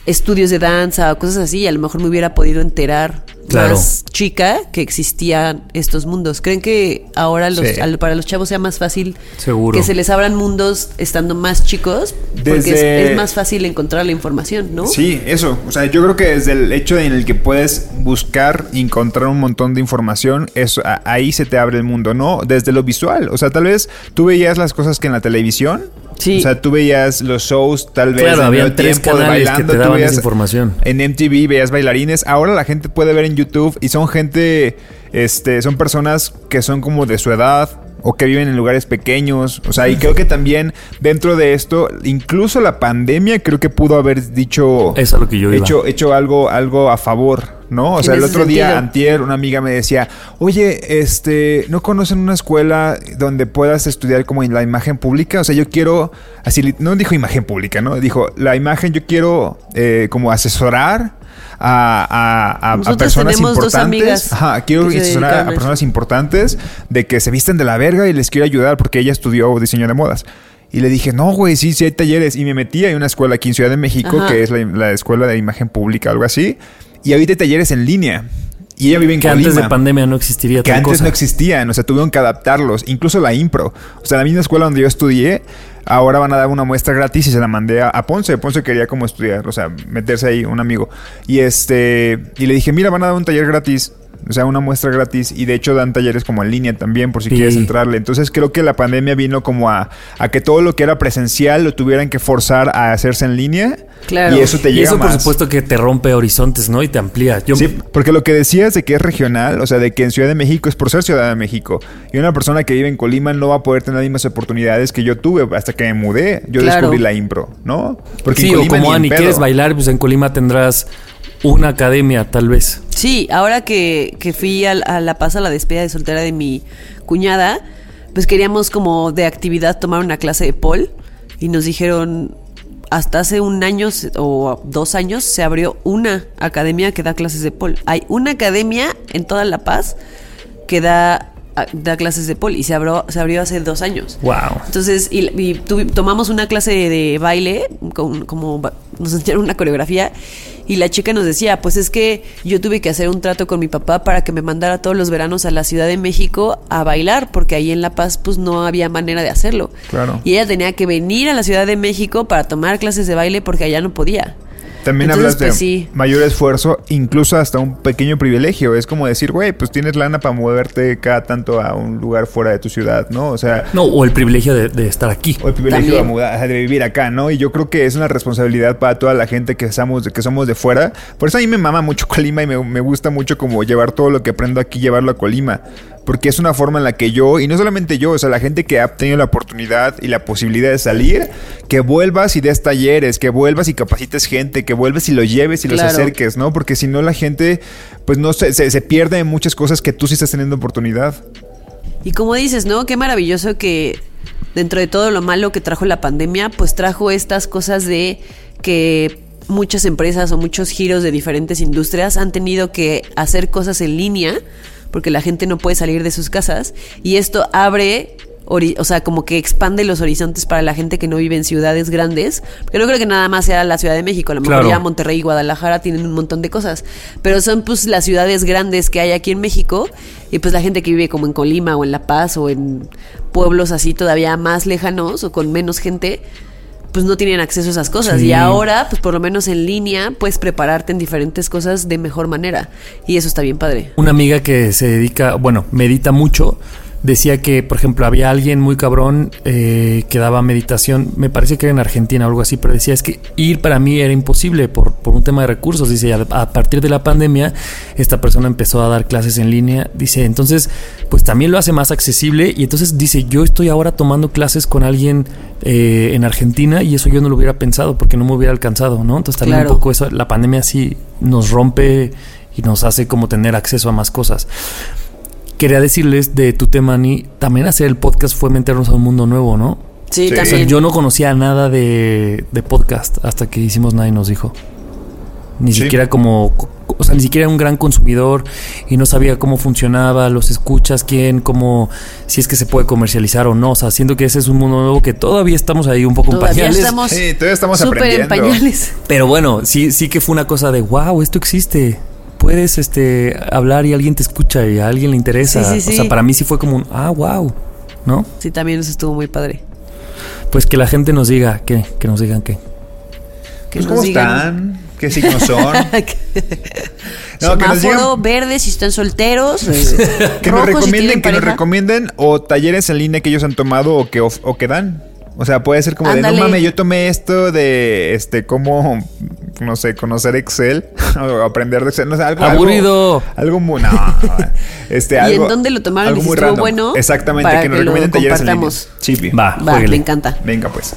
estudios de danza o cosas así y a lo mejor me hubiera podido enterar Claro. más chica que existían estos mundos. ¿Creen que ahora los, Sí. al- para los chavos sea más fácil Seguro. que se les abran mundos estando más chicos? Porque es, es más fácil encontrar la información, ¿no? Sí, eso. O sea, yo creo que desde el hecho en el que puedes buscar y encontrar un montón de información, eso, ahí se te abre el mundo, ¿no? Desde lo visual. O sea, tal vez tú veías las cosas que en la televisión. Sí. O sea, tú veías los shows, tal vez. Claro, medio tres canales que te tú daban esa información. En MTV veías bailarines. Ahora la gente puede ver en YouTube y son gente, este, son personas que son como de su edad o que viven en lugares pequeños. O sea, y creo que también dentro de esto, incluso la pandemia creo que pudo haber dicho... Eso es a lo que yo iba. hecho, hecho algo, algo a favor, ¿no? O sea, el otro día, sentido. antier, una amiga me decía, oye, este, ¿no conocen una escuela donde puedas estudiar como en la imagen pública? O sea, yo quiero, así, no dijo imagen pública, ¿no? Dijo, la imagen yo quiero eh, como asesorar a, a- a- personas importantes. Ajá, quiero a personas importantes de que se visten de la verga y les quiero ayudar porque ella estudió diseño de modas. Y le dije, no, güey, sí, sí hay talleres. Y me metí a una escuela aquí en Ciudad de México, Ajá. que es la, la escuela de imagen pública, algo así. Y ahorita hay talleres en línea. Y ella vive en que antes de pandemia no existiría Que antes cosa. no existían, o sea, tuvieron que adaptarlos, incluso la impro. O sea, la misma escuela donde yo estudié, ahora van a dar una muestra gratis y se la mandé a, a Ponce. Ponce quería como estudiar, o sea, meterse ahí, un amigo. Y este, y le dije, mira, van a dar un taller gratis O sea, una muestra gratis. Y de hecho dan talleres como en línea también, por si Sí. quieres entrarle. Entonces creo que la pandemia vino como a, a que todo lo que era presencial lo tuvieran que forzar a hacerse en línea. Claro. Y eso te Y llega eso, por más. supuesto, que te rompe horizontes, ¿no? Y te amplía. Yo, Sí, porque lo que decías de que es regional, o sea, de que en Ciudad de México es por ser Ciudad de México. Y una persona que vive en Colima no va a poder tener las mismas oportunidades que yo tuve hasta que me mudé. Yo Claro. descubrí la impro, ¿no? Porque sí, en o Colima como ni en Ani, quieres bailar, pues en Colima tendrás una academia, tal vez. Sí, ahora que, que fui a, La Paz a la despedida de soltera de mi cuñada, pues queríamos como de actividad tomar una clase de pole y nos dijeron hasta hace un año o dos años se abrió una academia que da clases de pole. Hay una academia en toda La Paz que da, da clases de pole y se abrió, se abrió hace dos años. Wow. Entonces, y, y tomamos una clase de, de baile, con- como nos enseñaron una coreografía, y la chica nos decía, pues es que yo tuve que hacer un trato con mi papá para que me mandara todos los veranos a la Ciudad de México a bailar, porque ahí en La Paz pues no había manera de hacerlo. Claro. Y ella tenía que venir a la Ciudad de México para tomar clases de baile porque allá no podía. También Entonces, hablas de pues, sí. mayor esfuerzo, incluso hasta un pequeño privilegio. Es como decir, güey, pues tienes lana para moverte cada tanto a un lugar fuera de tu ciudad, ¿no? O sea, No, o el privilegio de, de estar aquí. o el privilegio de, mudar- de vivir acá, ¿no? Y yo creo que es una responsabilidad para toda la gente que somos, que somos de fuera. Por eso a mí me mama mucho Colima y me, me gusta mucho como llevar todo lo que aprendo aquí, llevarlo a Colima. Porque es una forma en la que yo, y no solamente yo, o sea, la gente que ha tenido la oportunidad y la posibilidad de salir, que vuelvas y des talleres, que vuelvas y capacites gente, que vuelvas y lo lleves y los acerques, ¿no? Porque si no la gente, pues no se, se, se pierde en muchas cosas que tú sí estás teniendo oportunidad. Y como dices, ¿no? Qué maravilloso que dentro de todo lo malo que trajo la pandemia, pues trajo estas cosas de que muchas empresas o muchos giros de diferentes industrias han tenido que hacer cosas en línea porque la gente no puede salir de sus casas y esto abre o sea, como que expande los horizontes para la gente que no vive en ciudades grandes, porque no creo que nada más sea la Ciudad de México, a lo mejor Claro. ya Monterrey y Guadalajara tienen un montón de cosas, pero son pues las ciudades grandes que hay aquí en México y pues la gente que vive como en Colima o en La Paz o en pueblos así todavía más lejanos o con menos gente, pues no tienen acceso a esas cosas. Sí. Y ahora, pues por lo menos en línea, puedes prepararte en diferentes cosas de mejor manera. Y eso está bien padre. Una amiga que se dedica, bueno, medita mucho, decía que, por ejemplo, había alguien muy cabrón eh, que daba meditación, me parece que era en Argentina o algo así, pero decía es que ir para mí era imposible por, por un tema de recursos. Dice, a, a partir de la pandemia, esta persona empezó a dar clases en línea. Dice, entonces, pues también lo hace más accesible. Y entonces dice, yo estoy ahora tomando clases con alguien eh, en Argentina y eso yo no lo hubiera pensado porque no me hubiera alcanzado, ¿no? Entonces también Claro. un poco eso, la pandemia sí nos rompe y nos hace como tener acceso a más cosas. Quería decirles de tu tema, Ani, también hacer el podcast fue meternos a un mundo nuevo, ¿no? Sí, Sí. O sea, también. yo no conocía nada de, de podcast hasta que hicimos Nadie nos dijo. Ni Sí. siquiera como, o sea, ni siquiera era un gran consumidor y no sabía cómo funcionaba, los escuchas, quién, cómo, si es que se puede comercializar o no. O sea, siento que ese es un mundo nuevo que todavía estamos ahí un poco en Todavía pañales. estamos Sí, todavía estamos súper en aprendiendo. pañales. Pero bueno, sí, sí que fue una cosa de wow, esto existe. Puedes este hablar y alguien te escucha y a alguien le interesa. Sí, sí, O sea, sí. para mí sí fue como un ah, wow. ¿No? Sí, también eso estuvo muy padre. Pues que la gente nos diga, que, que nos digan qué. Que Pues, nos ¿Cómo digan- están? ¿Qué signos son? No, que nos digan- verde si están solteros. eh, Que nos si recomienden, tienen que nos pareja. recomienden o talleres en línea que ellos han tomado o que, of- o que dan. O sea, puede ser como de, no mames, yo tomé esto de, este, cómo, no sé, conocer Excel o aprender de Excel, no sé, algo. Aburrido. Algo, algo muy, no, este, ¿Y algo. en dónde lo tomaron? algo muy random. bueno, Exactamente, para que nos recomienden talleres en línea. Va, Va, me encanta. Venga, pues.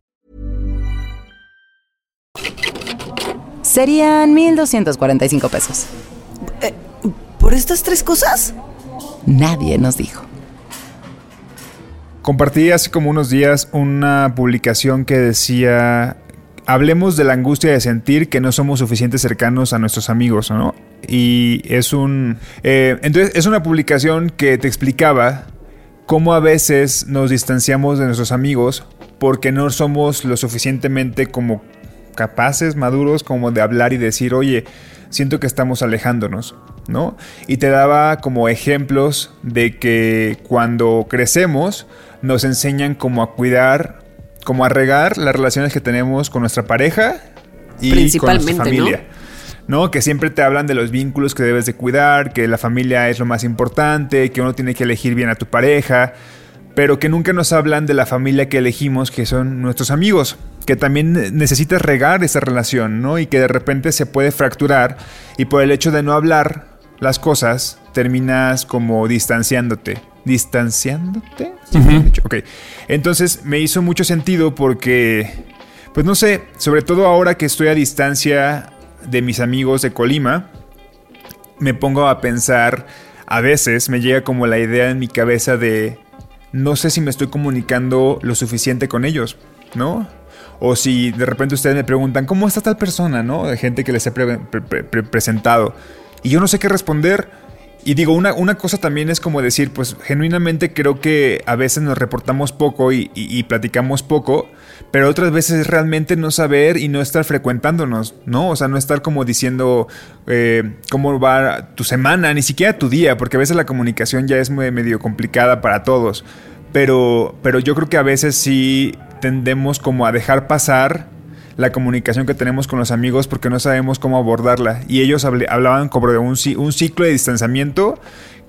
Serían 1,245 pesos. ¿Por estas tres cosas? Nadie nos dijo. Compartí hace como unos días una publicación que decía hablemos de la angustia de sentir que no somos suficientes cercanos a nuestros amigos, ¿no? Y es un... eh, entonces, es una publicación que te explicaba cómo a veces nos distanciamos de nuestros amigos porque no somos lo suficientemente como capaces, maduros, como de hablar y decir, oye, siento que estamos alejándonos, ¿no? Y te daba como ejemplos de que cuando crecemos nos enseñan como a cuidar, como a regar las relaciones que tenemos con nuestra pareja y con nuestra familia. ¿no? Que siempre te hablan de los vínculos que debes de cuidar, que la familia es lo más importante, que uno tiene que elegir bien a tu pareja, pero que nunca nos hablan de la familia que elegimos, que son nuestros amigos, que también necesitas regar esa relación, ¿no? Y que de repente se puede fracturar y por el hecho de no hablar las cosas, terminas como distanciándote. ¿Distanciándote? ¿Sí me han dicho? Ok. Entonces me hizo mucho sentido porque, pues no sé, sobre todo ahora que estoy a distancia de mis amigos de Colima, me pongo a pensar, a veces me llega como la idea en mi cabeza de, no sé si me estoy comunicando lo suficiente con ellos, ¿no? O si de repente ustedes me preguntan, ¿cómo está tal persona, no? De gente que les he pre- pre- pre- pre- presentado. Y yo no sé qué responder. Y digo, una, una cosa también es como decir, pues genuinamente creo que a veces nos reportamos poco y, y- platicamos poco, pero otras veces es realmente no saber y no estar frecuentándonos, ¿no? O sea, no estar como diciendo eh, cómo va tu semana, ni siquiera tu día, porque a veces la comunicación ya es muy medio complicada para todos. Pero, pero yo creo que a veces sí tendemos como a dejar pasar la comunicación que tenemos con los amigos porque no sabemos cómo abordarla. Y ellos hablaban como de un, ci- un ciclo de distanciamiento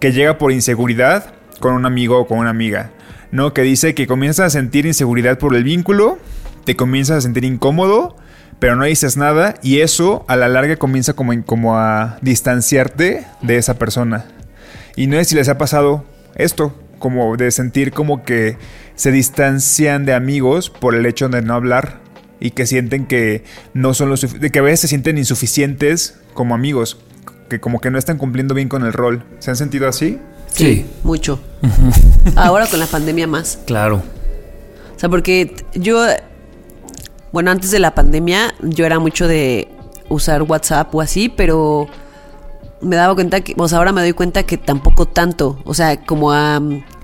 que llega por inseguridad con un amigo o con una amiga. ¿No? Que dice que comienzas a sentir inseguridad por el vínculo, te comienzas a sentir incómodo, pero no dices nada y eso a la larga comienza como, como a distanciarte de esa persona. Y no sé si les ha pasado esto, como de sentir como que se distancian de amigos por el hecho de no hablar y que sienten que no son los de que a veces se sienten insuficientes como amigos, que como que no están cumpliendo bien con el rol. ¿Se han sentido así? Sí. Mucho. Ahora con la pandemia más. Claro. O sea, porque yo, bueno, antes de la pandemia yo era mucho de usar WhatsApp o así, pero me daba cuenta que, o sea, ahora me doy cuenta que tampoco tanto. O sea, como a,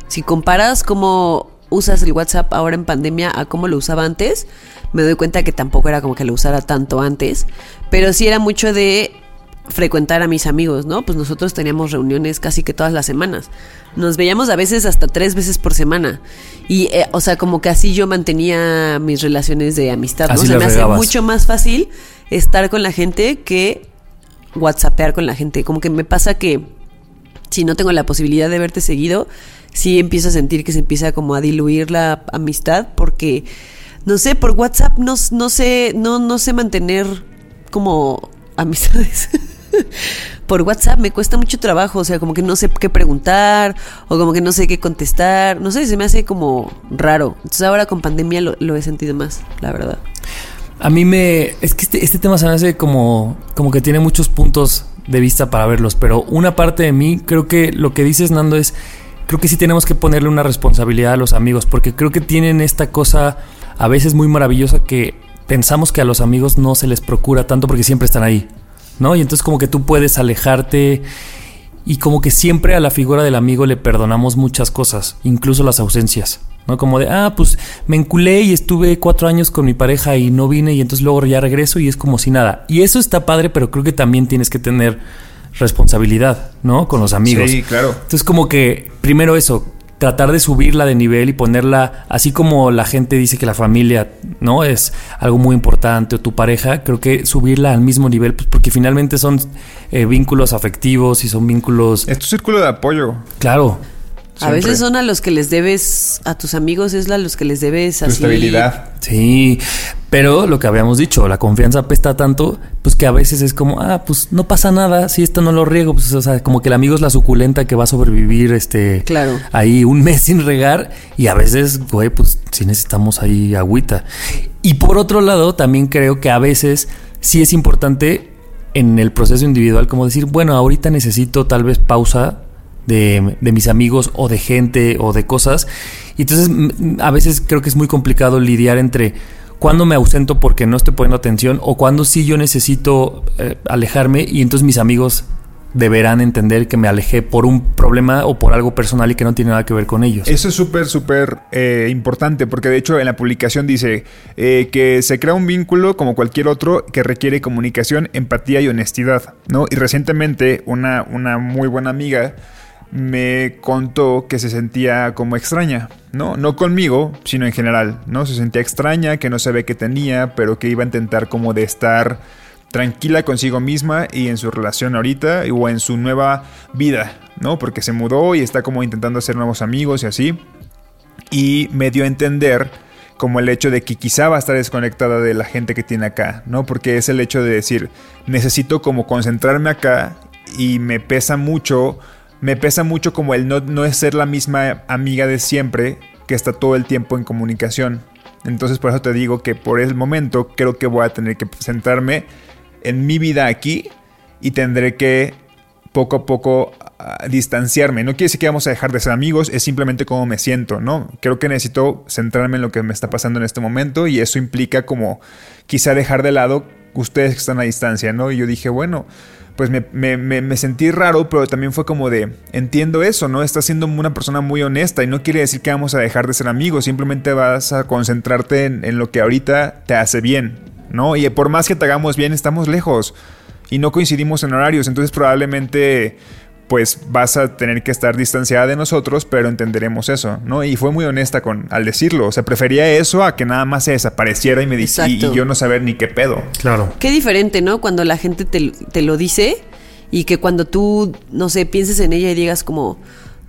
si comparas cómo usas el WhatsApp ahora en pandemia a cómo lo usaba antes, me doy cuenta que tampoco era como que lo usara tanto antes, pero sí era mucho de frecuentar a mis amigos, ¿no? Pues nosotros teníamos reuniones casi que todas las semanas. Nos veíamos a veces hasta tres veces por semana. Y, eh, o sea, como que así yo mantenía mis relaciones de amistad, ¿no? Así Se las me hace mucho más fácil estar con la gente que whatsappear con la gente. Como que me pasa que si no tengo la posibilidad de verte seguido, sí empiezo a sentir que se empieza como a diluir la amistad porque, no sé, por WhatsApp no, no sé, no, no sé mantener como amistades. por WhatsApp me cuesta mucho trabajo, o sea, como que no sé qué preguntar o como que no sé qué contestar, no sé, se me hace como raro. Entonces ahora con pandemia lo, lo he sentido más, la verdad. A mí me. Es que este, este tema se me hace como, como que tiene muchos puntos de vista para verlos, pero una parte de mí, creo que lo que dices, Nando, es. Creo que sí tenemos que ponerle una responsabilidad a los amigos, porque creo que tienen esta cosa a veces muy maravillosa que pensamos que a los amigos no se les procura tanto porque siempre están ahí, ¿no? Y entonces, como que tú puedes alejarte y como que siempre a la figura del amigo le perdonamos muchas cosas, incluso las ausencias. ¿no? Como de, ah, pues me enculé y estuve cuatro años con mi pareja y no vine y entonces luego ya regreso y es como si nada. Y eso está padre, pero creo que también tienes que tener responsabilidad, ¿no? Con los amigos. Sí, claro. Entonces como que primero eso, tratar de subirla de nivel y ponerla, así como la gente dice que la familia, ¿no? Es algo muy importante o tu pareja, creo que subirla al mismo nivel, pues porque finalmente son eh, vínculos afectivos y son vínculos, Es tu círculo de apoyo. claro. A veces son a los que les debes, a tus amigos es a los que les debes Tu así. estabilidad. Sí, pero lo que habíamos dicho, la confianza apesta tanto, pues que a veces es como, ah, pues no pasa nada, si esto no lo riego, pues o sea, como que el amigo es la suculenta que va a sobrevivir, este, Claro. ahí un mes sin regar y a veces, güey, pues sí necesitamos ahí agüita. Y por otro lado, también creo que a veces sí es importante en el proceso individual como decir, bueno, ahorita necesito tal vez pausa de, de mis amigos o de gente o de cosas. Y entonces mm, a veces creo que es muy complicado lidiar entre cuándo me ausento porque no estoy poniendo atención o cuándo sí yo necesito eh, alejarme y entonces mis amigos deberán entender que me alejé por un problema o por algo personal y que no tiene nada que ver con ellos. Eso es súper, súper eh, importante porque de hecho en la publicación dice eh, que se crea un vínculo como cualquier otro que requiere comunicación, empatía y honestidad, ¿no? Y recientemente una, una muy buena amiga me contó que se sentía como extraña, ¿no? No conmigo, sino en general, ¿no? Se sentía extraña, que no sabía qué tenía, pero que iba a intentar como de estar tranquila consigo misma y en su relación ahorita o en su nueva vida, ¿no? Porque se mudó y está como intentando hacer nuevos amigos y así. Y me dio a entender como el hecho de que quizá va a estar desconectada de la gente que tiene acá, ¿no? Porque es el hecho de decir, necesito como concentrarme acá y me pesa mucho, me pesa mucho como el no, no es ser la misma amiga de siempre que está todo el tiempo en comunicación. Entonces por eso te digo que por el momento creo que voy a tener que sentarme en mi vida aquí y tendré que poco a poco ah, distanciarme. No quiere decir que vamos a dejar de ser amigos, es simplemente cómo me siento, ¿no? Creo que necesito centrarme en lo que me está pasando en este momento y eso implica como quizá dejar de lado ustedes que están a distancia, ¿no? Y yo dije, bueno, pues me, sentí raro, pero también fue como de, entiendo eso, ¿no? Estás siendo una persona muy honesta y no quiere decir que vamos a dejar de ser amigos, simplemente vas a concentrarte en, en lo que ahorita te hace bien, ¿no? Y por más que te hagamos bien, estamos lejos y no coincidimos en horarios, entonces probablemente pues vas a tener que estar distanciada de nosotros, pero entenderemos eso, ¿no? Y fue muy honesta con al decirlo, o sea, prefería eso a que nada más se desapareciera y me dice y, yo no saber ni qué pedo. Claro. Qué diferente, ¿no? Cuando la gente te, te lo dice y que cuando tú, no sé, pienses en ella y digas como,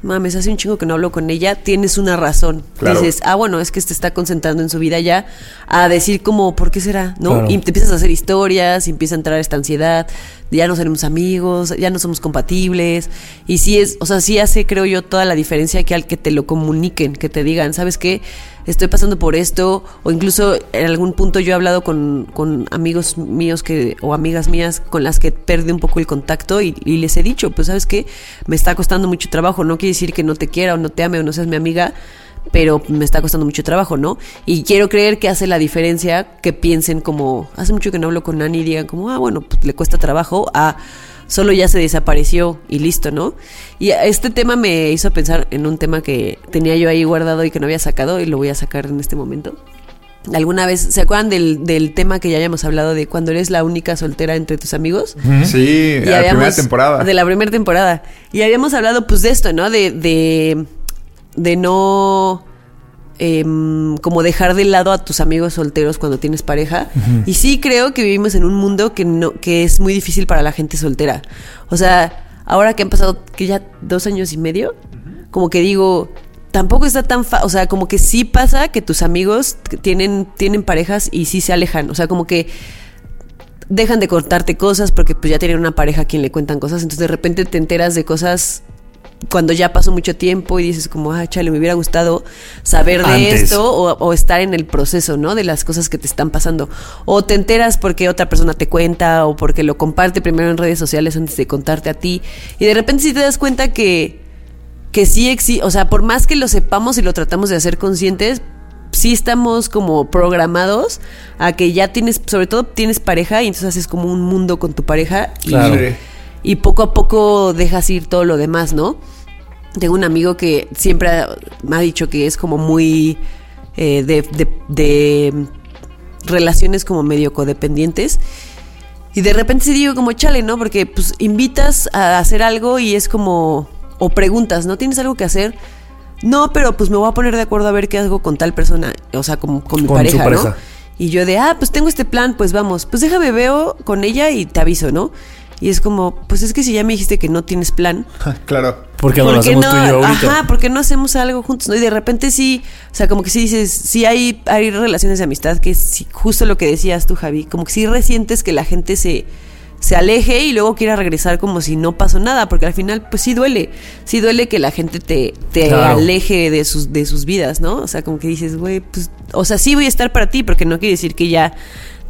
mames, hace un chingo que no hablo con ella, tienes una razón. Claro. Dices, ah, bueno, es que te está concentrando en su vida ya, a decir como, ¿por qué será? ¿No? Claro. Y te empiezas a hacer historias, y empieza a entrar esta ansiedad, ya no seremos amigos, ya no somos compatibles. Y sí es, o sea, sí hace, creo yo, toda la diferencia que al que te lo comuniquen, que te digan, ¿sabes qué? Estoy pasando por esto, o incluso en algún punto yo he hablado con, con amigos míos que, o amigas mías con las que perdí un poco el contacto y, y les he dicho, pues sabes qué, me está costando mucho trabajo, no quiere decir que no te quiera o no te ame o no seas mi amiga, pero me está costando mucho trabajo, ¿no? Y quiero creer que hace la diferencia que piensen como, hace mucho que no hablo con Nani y digan como, ah, bueno, pues le cuesta trabajo, a solo ya se desapareció y listo, ¿no? Y este tema me hizo pensar en un tema que tenía yo ahí guardado y que no había sacado y lo voy a sacar en este momento. ¿Alguna vez se acuerdan del, del tema que ya habíamos hablado de cuando eres la única soltera entre tus amigos? Sí, Y la primera temporada. De la primera temporada. Y habíamos hablado pues de esto, ¿no? De, de, de no em, como dejar de lado a tus amigos solteros cuando tienes pareja. Y sí creo que vivimos en un mundo que no, que es muy difícil para la gente soltera. O sea, ahora que han pasado que ya dos años y medio, como que digo, tampoco está tan fa o sea, como que sí pasa que tus amigos tienen, tienen parejas y sí se alejan. O sea, como que dejan de contarte cosas porque pues ya tienen una pareja a quien le cuentan cosas, entonces de repente te enteras de cosas cuando ya pasó mucho tiempo y dices como, ah, chale, me hubiera gustado saber de Antes. esto o, o estar en el proceso, ¿no? De las cosas que te están pasando. O te enteras porque otra persona te cuenta o porque lo comparte primero en redes sociales antes de contarte a ti. Y de repente sí te das cuenta que, que sí existe, o sea, por más que lo sepamos y lo tratamos de hacer conscientes, sí estamos como programados a que ya tienes, sobre todo tienes pareja y entonces haces como un mundo con tu pareja y, Claro. Y poco a poco dejas ir todo lo demás, ¿no? Tengo un amigo que siempre ha- me ha dicho que es como muy eh, de, de- de relaciones como medio codependientes. Y de repente sí digo como chale, ¿no? Porque pues invitas a hacer algo y es como... O preguntas, ¿no? ¿Tienes algo que hacer? No, pero pues me voy a poner de acuerdo a ver qué hago con tal persona. O sea, como con mi Con pareja, ¿no? pareja. Y yo de, ah, pues tengo este plan, pues vamos. Pues déjame veo con ella y te aviso, ¿no? Y es como, pues es que si ya me dijiste que no tienes plan, claro. Porque no ¿Por lo hacemos tú y yo ahorita. Ajá, porque no hacemos algo juntos, ¿no? Y de repente sí, o sea, como que sí dices, sí hay, hay relaciones de amistad que sí, justo lo que decías tú, Javi, como que sí resientes que la gente se, se aleje y luego quiera regresar como si no pasó nada, porque al final, pues sí duele, sí duele que la gente te, te Claro. aleje de sus, de sus vidas, ¿no? O sea, como que dices, güey, pues, o sea, sí voy a estar para ti, porque no quiere decir que ya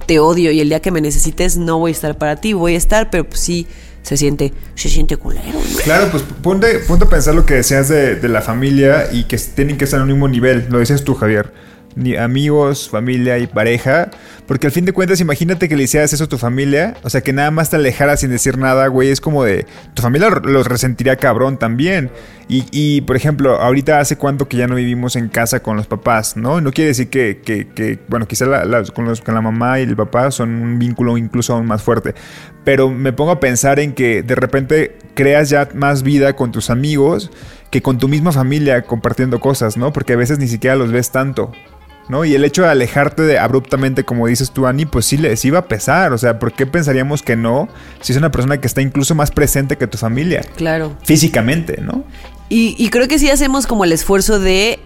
te odio y el día que me necesites no voy a estar para ti, voy a estar, pero pues sí se siente, se siente culero. Claro, pues ponte, ponte a pensar lo que decías de, de la familia y que tienen que estar en un mismo nivel. Lo decías tú, Javier. Ni amigos, familia y pareja. Porque al fin de cuentas, imagínate que le hicieras eso a tu familia. O sea, que nada más te alejaras sin decir nada, güey. Es como de. Tu familia los resentiría cabrón también. Y, y, por ejemplo, ahorita hace cuánto que ya no vivimos en casa con los papás, ¿no? No quiere decir que, que, que bueno, quizá con, los, con la mamá y el papá son un vínculo incluso aún más fuerte. Pero me pongo a pensar en que de repente creas ya más vida con tus amigos que con tu misma familia compartiendo cosas, ¿no? Porque a veces ni siquiera los ves tanto. ¿No? Y el hecho de alejarte de abruptamente, como dices tú, Ani, pues sí les iba a pesar. O sea, ¿por qué pensaríamos que no? Si es una persona que está incluso más presente que tu familia. Claro. Físicamente, ¿no? Y, y creo que sí hacemos como el esfuerzo de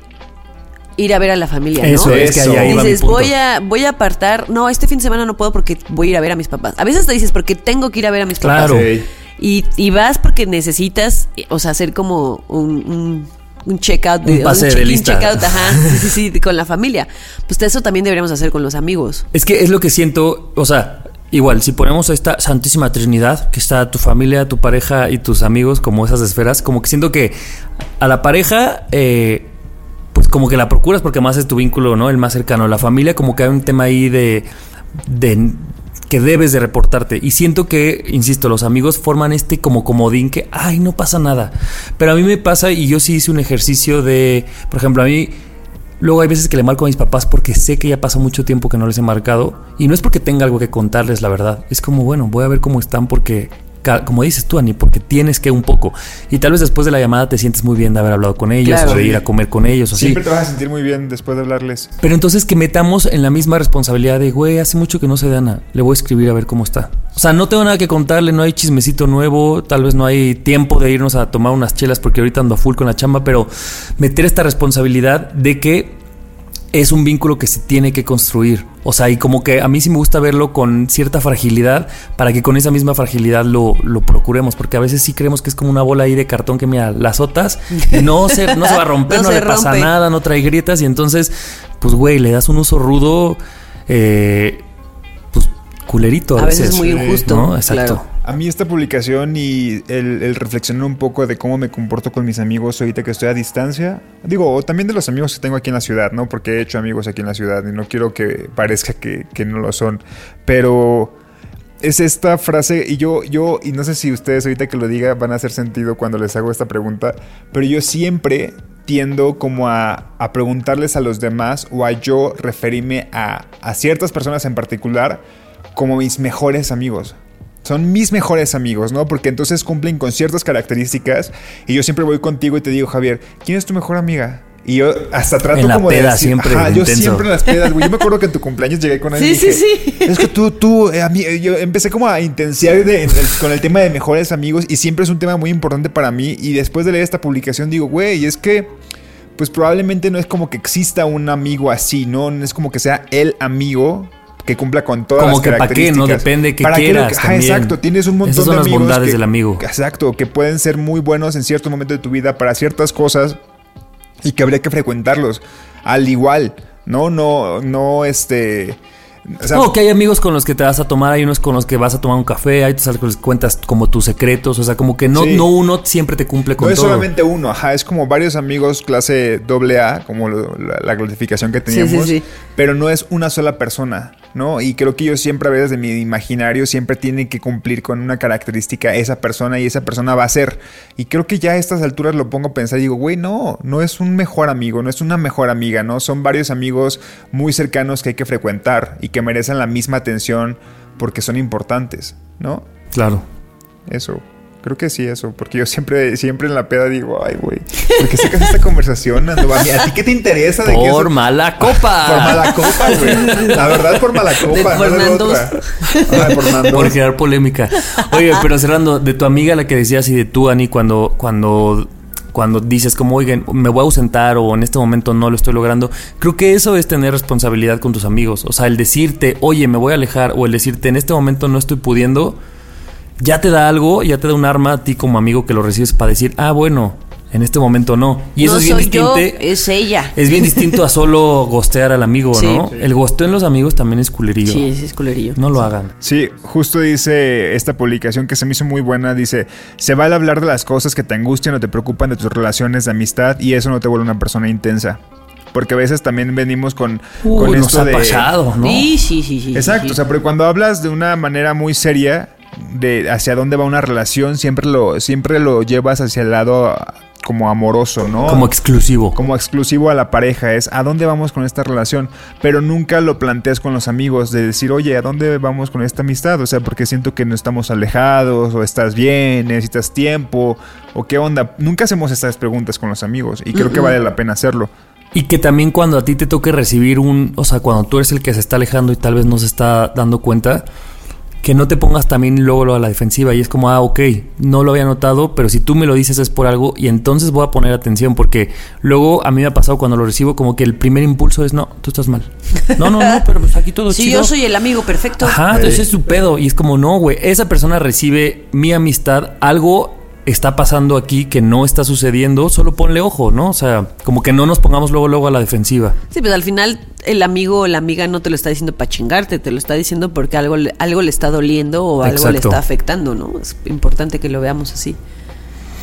ir a ver a la familia, ¿no? Eso es que allá iba mi dices, punto. voy a, voy a apartar. No, este fin de semana no puedo porque voy a ir a ver a mis papás. A veces te dices, porque tengo que ir a ver a mis Claro. papás. Sí. Y, y vas porque necesitas, o sea, hacer como un, un, un checkout de Un pase de check-in, lista. checkout, ajá, sí, sí, sí, con la familia. Pues eso también deberíamos hacer con los amigos. Es que es lo que siento, o sea, igual, si ponemos a esta Santísima Trinidad, que está tu familia, tu pareja y tus amigos como esas esferas, como que siento que a la pareja, eh, pues como que la procuras porque más es tu vínculo, ¿no? El más cercano. La familia, como que hay un tema ahí de, de que debes de reportarte. Y siento que, insisto, los amigos forman este como comodín que, ay, no pasa nada. Pero a mí me pasa y yo sí hice un ejercicio de, por ejemplo, a mí Luego hay veces que le marco a mis papás porque sé que ya pasó mucho tiempo que no les he marcado. Y no es porque tenga algo que contarles, la verdad. Es como, bueno, voy a ver cómo están porque, como dices tú, Ani, porque tienes que un poco. Y tal vez después de la llamada te sientes muy bien de haber hablado con ellos Claro. o de ir a comer con ellos o así. Siempre te vas a sentir muy bien después de hablarles. Pero entonces que metamos en la misma responsabilidad de, güey, hace mucho que no sé de Ana, le voy a escribir a ver cómo está. O sea, no tengo nada que contarle, no hay chismecito nuevo, tal vez no hay tiempo de irnos a tomar unas chelas porque ahorita ando a full con la chamba, pero meter esta responsabilidad de que es un vínculo que se tiene que construir. O sea, y como que a mí sí me gusta verlo con cierta fragilidad para que con esa misma fragilidad lo, lo procuremos. Porque a veces sí creemos que es como una bola ahí de cartón que, mira, la azotas no se, no se va a romper, No le pasa nada, no trae grietas. Y entonces, pues, güey, le das un uso rudo, eh, pues, culerito a, A veces muy injusto, ¿no? Exacto. claro. A mí esta publicación y el, reflexionar un poco de cómo me comporto con mis amigos ahorita que estoy a distancia, digo, o también de los amigos que tengo aquí en la ciudad, ¿no? Porque he hecho amigos aquí en la ciudad y no quiero que parezca que, que no lo son, pero es esta frase y yo, yo, y no sé si ustedes ahorita que lo diga van a hacer sentido cuando les hago esta pregunta, pero yo siempre tiendo como a, a preguntarles a los demás o a yo referirme a, a ciertas personas en particular como mis mejores amigos. Son mis mejores amigos, ¿no? Porque entonces cumplen con ciertas características y yo siempre voy contigo y te digo, Javier, ¿quién es tu mejor amiga? Y yo hasta trato En la como de peda decir, siempre, Ajá, yo intenso. siempre en las pedas, güey. Yo me acuerdo que en tu cumpleaños llegué con alguien Sí, y sí, dije, sí. Es que tú, tú, eh, a mí, eh, yo empecé como a intensiar de- en el- con el tema de mejores amigos y siempre es un tema muy importante para mí. Y después de leer esta publicación digo, güey, es que pues probablemente no es como que exista un amigo así, ¿no? No es como que sea el amigo que cumpla con todas Como las que qué, características. ¿no? Depende qué ¿Para qué lo quieras que- ajá, también. exacto, tienes un montón Esas son de las amigos bondades que- del amigo. Exacto, que pueden ser muy buenos en ciertos momentos de tu vida para ciertas cosas y que habría que frecuentarlos al igual, ¿no? No, no, este... o sea, No, que hay amigos con los que te vas a tomar, hay unos con los que vas a tomar un café, hay otros con los que cuentas como tus secretos, o sea, como que no, Sí. no uno siempre te cumple con no es todo. solamente uno, ajá, es como varios amigos clase doble A, como lo- la, la clasificación que teníamos, sí, sí. pero no es una sola persona, ¿no? Y creo que yo siempre a veces de mi imaginario siempre tiene que cumplir con una característica esa persona y esa persona va a ser. Y creo que ya a estas alturas lo pongo a pensar y digo, güey, no, no es un mejor amigo, no es una mejor amiga, ¿no? Son varios amigos muy cercanos que hay que frecuentar y que merecen la misma atención porque son importantes, ¿no? Claro. Eso. Creo que sí, eso. Porque yo siempre, siempre en la peda digo, ay, güey, ¿por qué sacas esta conversación, Nando? ¿A, mí- a ti qué te interesa de que Por eso- mala copa. Por mala copa, güey. La verdad, por mala copa, por no de Nandos. otra. Ay, por. Por crear polémica. Oye, pero cerrando, de tu amiga la que decías y de tú, Ani, cuando, cuando, cuando dices como, oigan, me voy a ausentar o en este momento no lo estoy logrando, creo que eso es tener responsabilidad con tus amigos. O sea, el decirte, oye, me voy a alejar o el decirte, en este momento no estoy pudiendo, ya te da algo, ya te da un arma a ti como amigo que lo recibes para decir, ah, bueno, en este momento no. Y eso no es bien soy yo, distinto. es ella. Es bien distinto a solo gostear al amigo, Sí. ¿no? El gosteo en los amigos también es culerillo. Sí, es culerillo. No lo hagan. Sí, justo dice esta publicación que se me hizo muy buena. Dice: Se vale hablar de las cosas que te angustian o te preocupan de tus relaciones de amistad y eso no te vuelve una persona intensa. Porque a veces también venimos con, Uy, con nos esto ha de... pasado, ¿no? Sí, sí, sí, sí. Exacto, sí. o sea, porque cuando hablas de una manera muy seria de hacia dónde va una relación, siempre lo, siempre lo llevas hacia el lado como amoroso, ¿no? Como exclusivo. como exclusivo a la pareja, es a dónde vamos con esta relación, pero nunca lo planteas con los amigos de decir, oye, ¿a dónde vamos con esta amistad? O sea, porque siento que no estamos alejados, o estás bien, necesitas tiempo, o qué onda. Nunca hacemos estas preguntas con los amigos y creo que vale la pena hacerlo. Y que también cuando a ti te toque recibir un, o sea, cuando tú eres el que se está alejando y tal vez no se está dando cuenta, que no te pongas también luego lo a la defensiva y es como, ah, ok, no lo había notado, pero si tú me lo dices es por algo y entonces voy a poner atención porque luego a mí me ha pasado cuando lo recibo como que el primer impulso es, no, tú estás mal. No, no, no, pero pues aquí todo Sí, chido. yo soy el amigo perfecto. Ajá, entonces es su pedo. Y es como, no, güey, esa persona recibe mi amistad, algo está pasando aquí que no está sucediendo, solo ponle ojo, ¿no? O sea, como que no nos pongamos luego, luego a la defensiva. Sí, pues al final el amigo o la amiga no te lo está diciendo para chingarte, te lo está diciendo porque algo, le- algo le está doliendo o algo le está afectando, ¿no? Es importante que lo veamos así.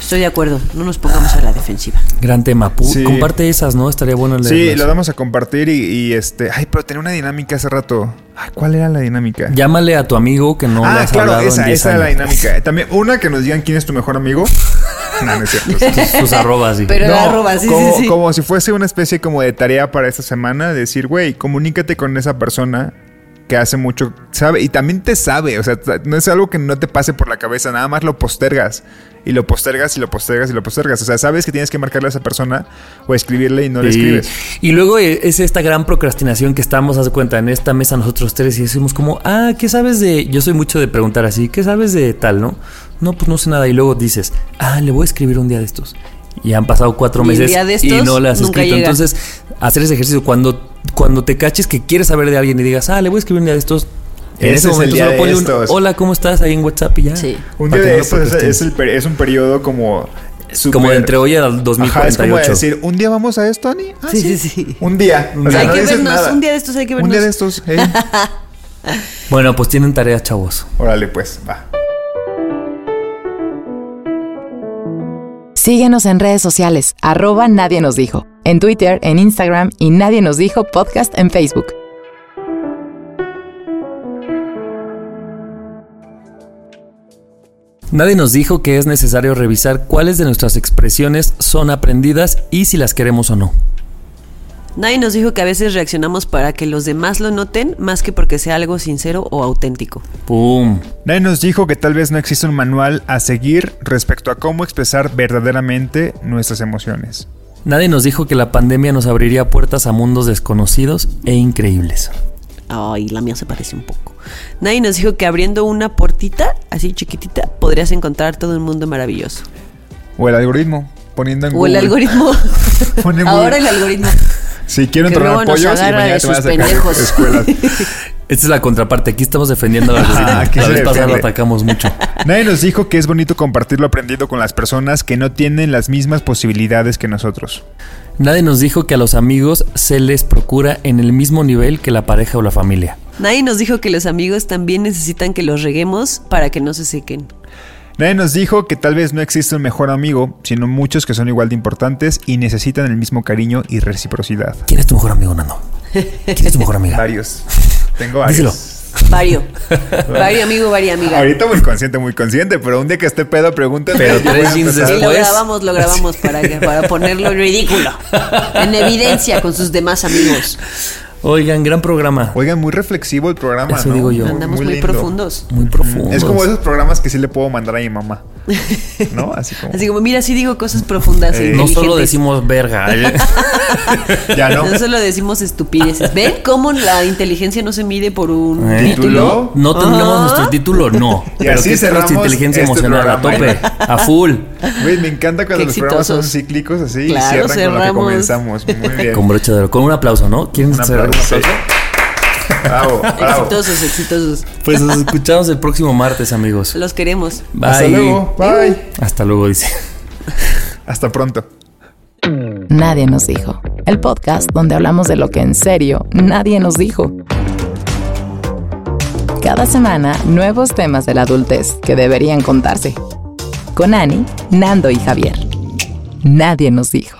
Estoy de acuerdo, no nos pongamos a la defensiva. Gran tema. Pu- Sí. Comparte esas, ¿no? Estaría bueno Sí, leerlas. lo vamos a compartir y, y, este... Ay, pero tenía una dinámica hace rato. Ay, ¿cuál era la dinámica? Llámale a tu amigo que no le ah, has claro, hablado esa, en 10 esa era la dinámica. También, una que nos digan quién es tu mejor amigo. no, no es cierto. Sus, sus arrobas, sí. Pero No, la arroba, sí, como, sí, sí. como si fuese una especie como de tarea para esta semana, decir, güey, comunícate con esa persona que hace mucho, sabe, y también te sabe, o sea, no es algo que no te pase por la cabeza, nada más lo postergas, y lo postergas, y lo postergas, y lo postergas, o sea, sabes que tienes que marcarle a esa persona o escribirle y no le escribes. Y luego eh, es esta gran procrastinación que estamos, haz cuenta, en esta mesa nosotros tres y decimos como, ah, ¿qué sabes de...? Yo soy mucho de preguntar así, ¿qué sabes de tal, no? No, pues no sé nada. Y luego dices, ah, le voy a escribir un día de estos. Y han pasado cuatro Y meses y no le has escrito. llega. Entonces, hacer ese ejercicio cuando, cuando te caches que quieres saber de alguien y digas, ah, le voy a escribir un día de estos. En Ese ese es el momento día solo de ponle un, estos. hola, ¿cómo estás? Ahí en WhatsApp y ya. Sí. Un día de estos es, es el es un periodo como... Como de entre hoy al Ajá, es como 2048. decir, ¿un día vamos a esto, Ani? Ah, Sí, sí, sí. Un día. O Hay sea, no que vernos, nada. un día de estos hay que Un vernos. día de estos, eh. Bueno, pues tienen tareas, chavos. Órale, pues, va. Síguenos en redes sociales, arroba Nadie nos dijo, en Twitter, en Instagram y Nadie nos dijo podcast en Facebook. Nadie nos dijo que es necesario revisar cuáles de nuestras expresiones son aprendidas y si las queremos o no. Nadie nos dijo que a veces reaccionamos para que los demás lo noten más que porque sea algo sincero o auténtico. ¡Pum! Nadie nos dijo que tal vez no existe un manual a seguir respecto a cómo expresar verdaderamente nuestras emociones. Nadie nos dijo que la pandemia nos abriría puertas a mundos desconocidos e increíbles. Ay, la mía se parece un poco. Nadie nos dijo que abriendo una puertita, así chiquitita, podrías encontrar todo un mundo maravilloso. O el algoritmo, poniendo en O el Google. algoritmo. Pon en Ahora Google. el algoritmo. Si quiero que entrenar pollos y mañana de te vas a sacar pendejos. escuelas. Esta es la contraparte. Aquí estamos defendiendo algoritmo. Ah, la vez pasada lo atacamos mucho. Nadie nos dijo que es bonito compartir lo aprendido con las personas que no tienen las mismas posibilidades que nosotros. Nadie nos dijo que a los amigos se les procura en el mismo nivel que la pareja o la familia. Nadie nos dijo que los amigos también necesitan que los reguemos para que no se sequen. Nadie nos dijo que tal vez no existe un mejor amigo, sino muchos que son igual de importantes y necesitan el mismo cariño y reciprocidad. ¿Quién es tu mejor amigo, Nando? ¿Quién es tu mejor amiga? Varios. Tengo varios. Díselo. Vario. Vario amigo, varia amiga. Ahorita muy consciente, muy consciente, pero un día que esté pedo, pregúntame. Pero tres jeans. Sí, lo Después- grabamos, lo grabamos para, que- para ponerlo en ridículo. En evidencia con sus demás amigos. Oigan, gran programa. Oigan, muy reflexivo el programa, Eso ¿no? digo yo. Andamos muy, profundos. Muy profundo. Es como esos programas que sí le puedo mandar a mi mamá. ¿No? Así como. Así como, mira, sí digo cosas profundas. Eh, No solo decimos verga. ¿eh? Ya no. No solo decimos estupideces. ¿Ven cómo la inteligencia no se mide por un ¿Eh? título? ¿No tendremos Ah. nuestro título? No. Y Pero así ¿qué tal nuestra cerramos inteligencia este emocional a tope, a full. Güey, me encanta cuando los programas son cíclicos así Claro, y cierran con lo que cerramos. comenzamos. Muy bien. Con broche de oro. Con un aplauso, ¿no? ¿Quieren cerrar un aplauso. aplauso? Bravo, bravo. Exitosos, exitosos. Pues nos escuchamos el próximo martes, amigos. Los queremos. Bye. Hasta luego. Bye. Hasta luego, dice. Hasta pronto. Nadie nos dijo. El podcast donde hablamos de lo que en serio nadie nos dijo. Cada semana, nuevos temas de la adultez que deberían contarse. Con Ani, Nando y Javier. Nadie nos dijo.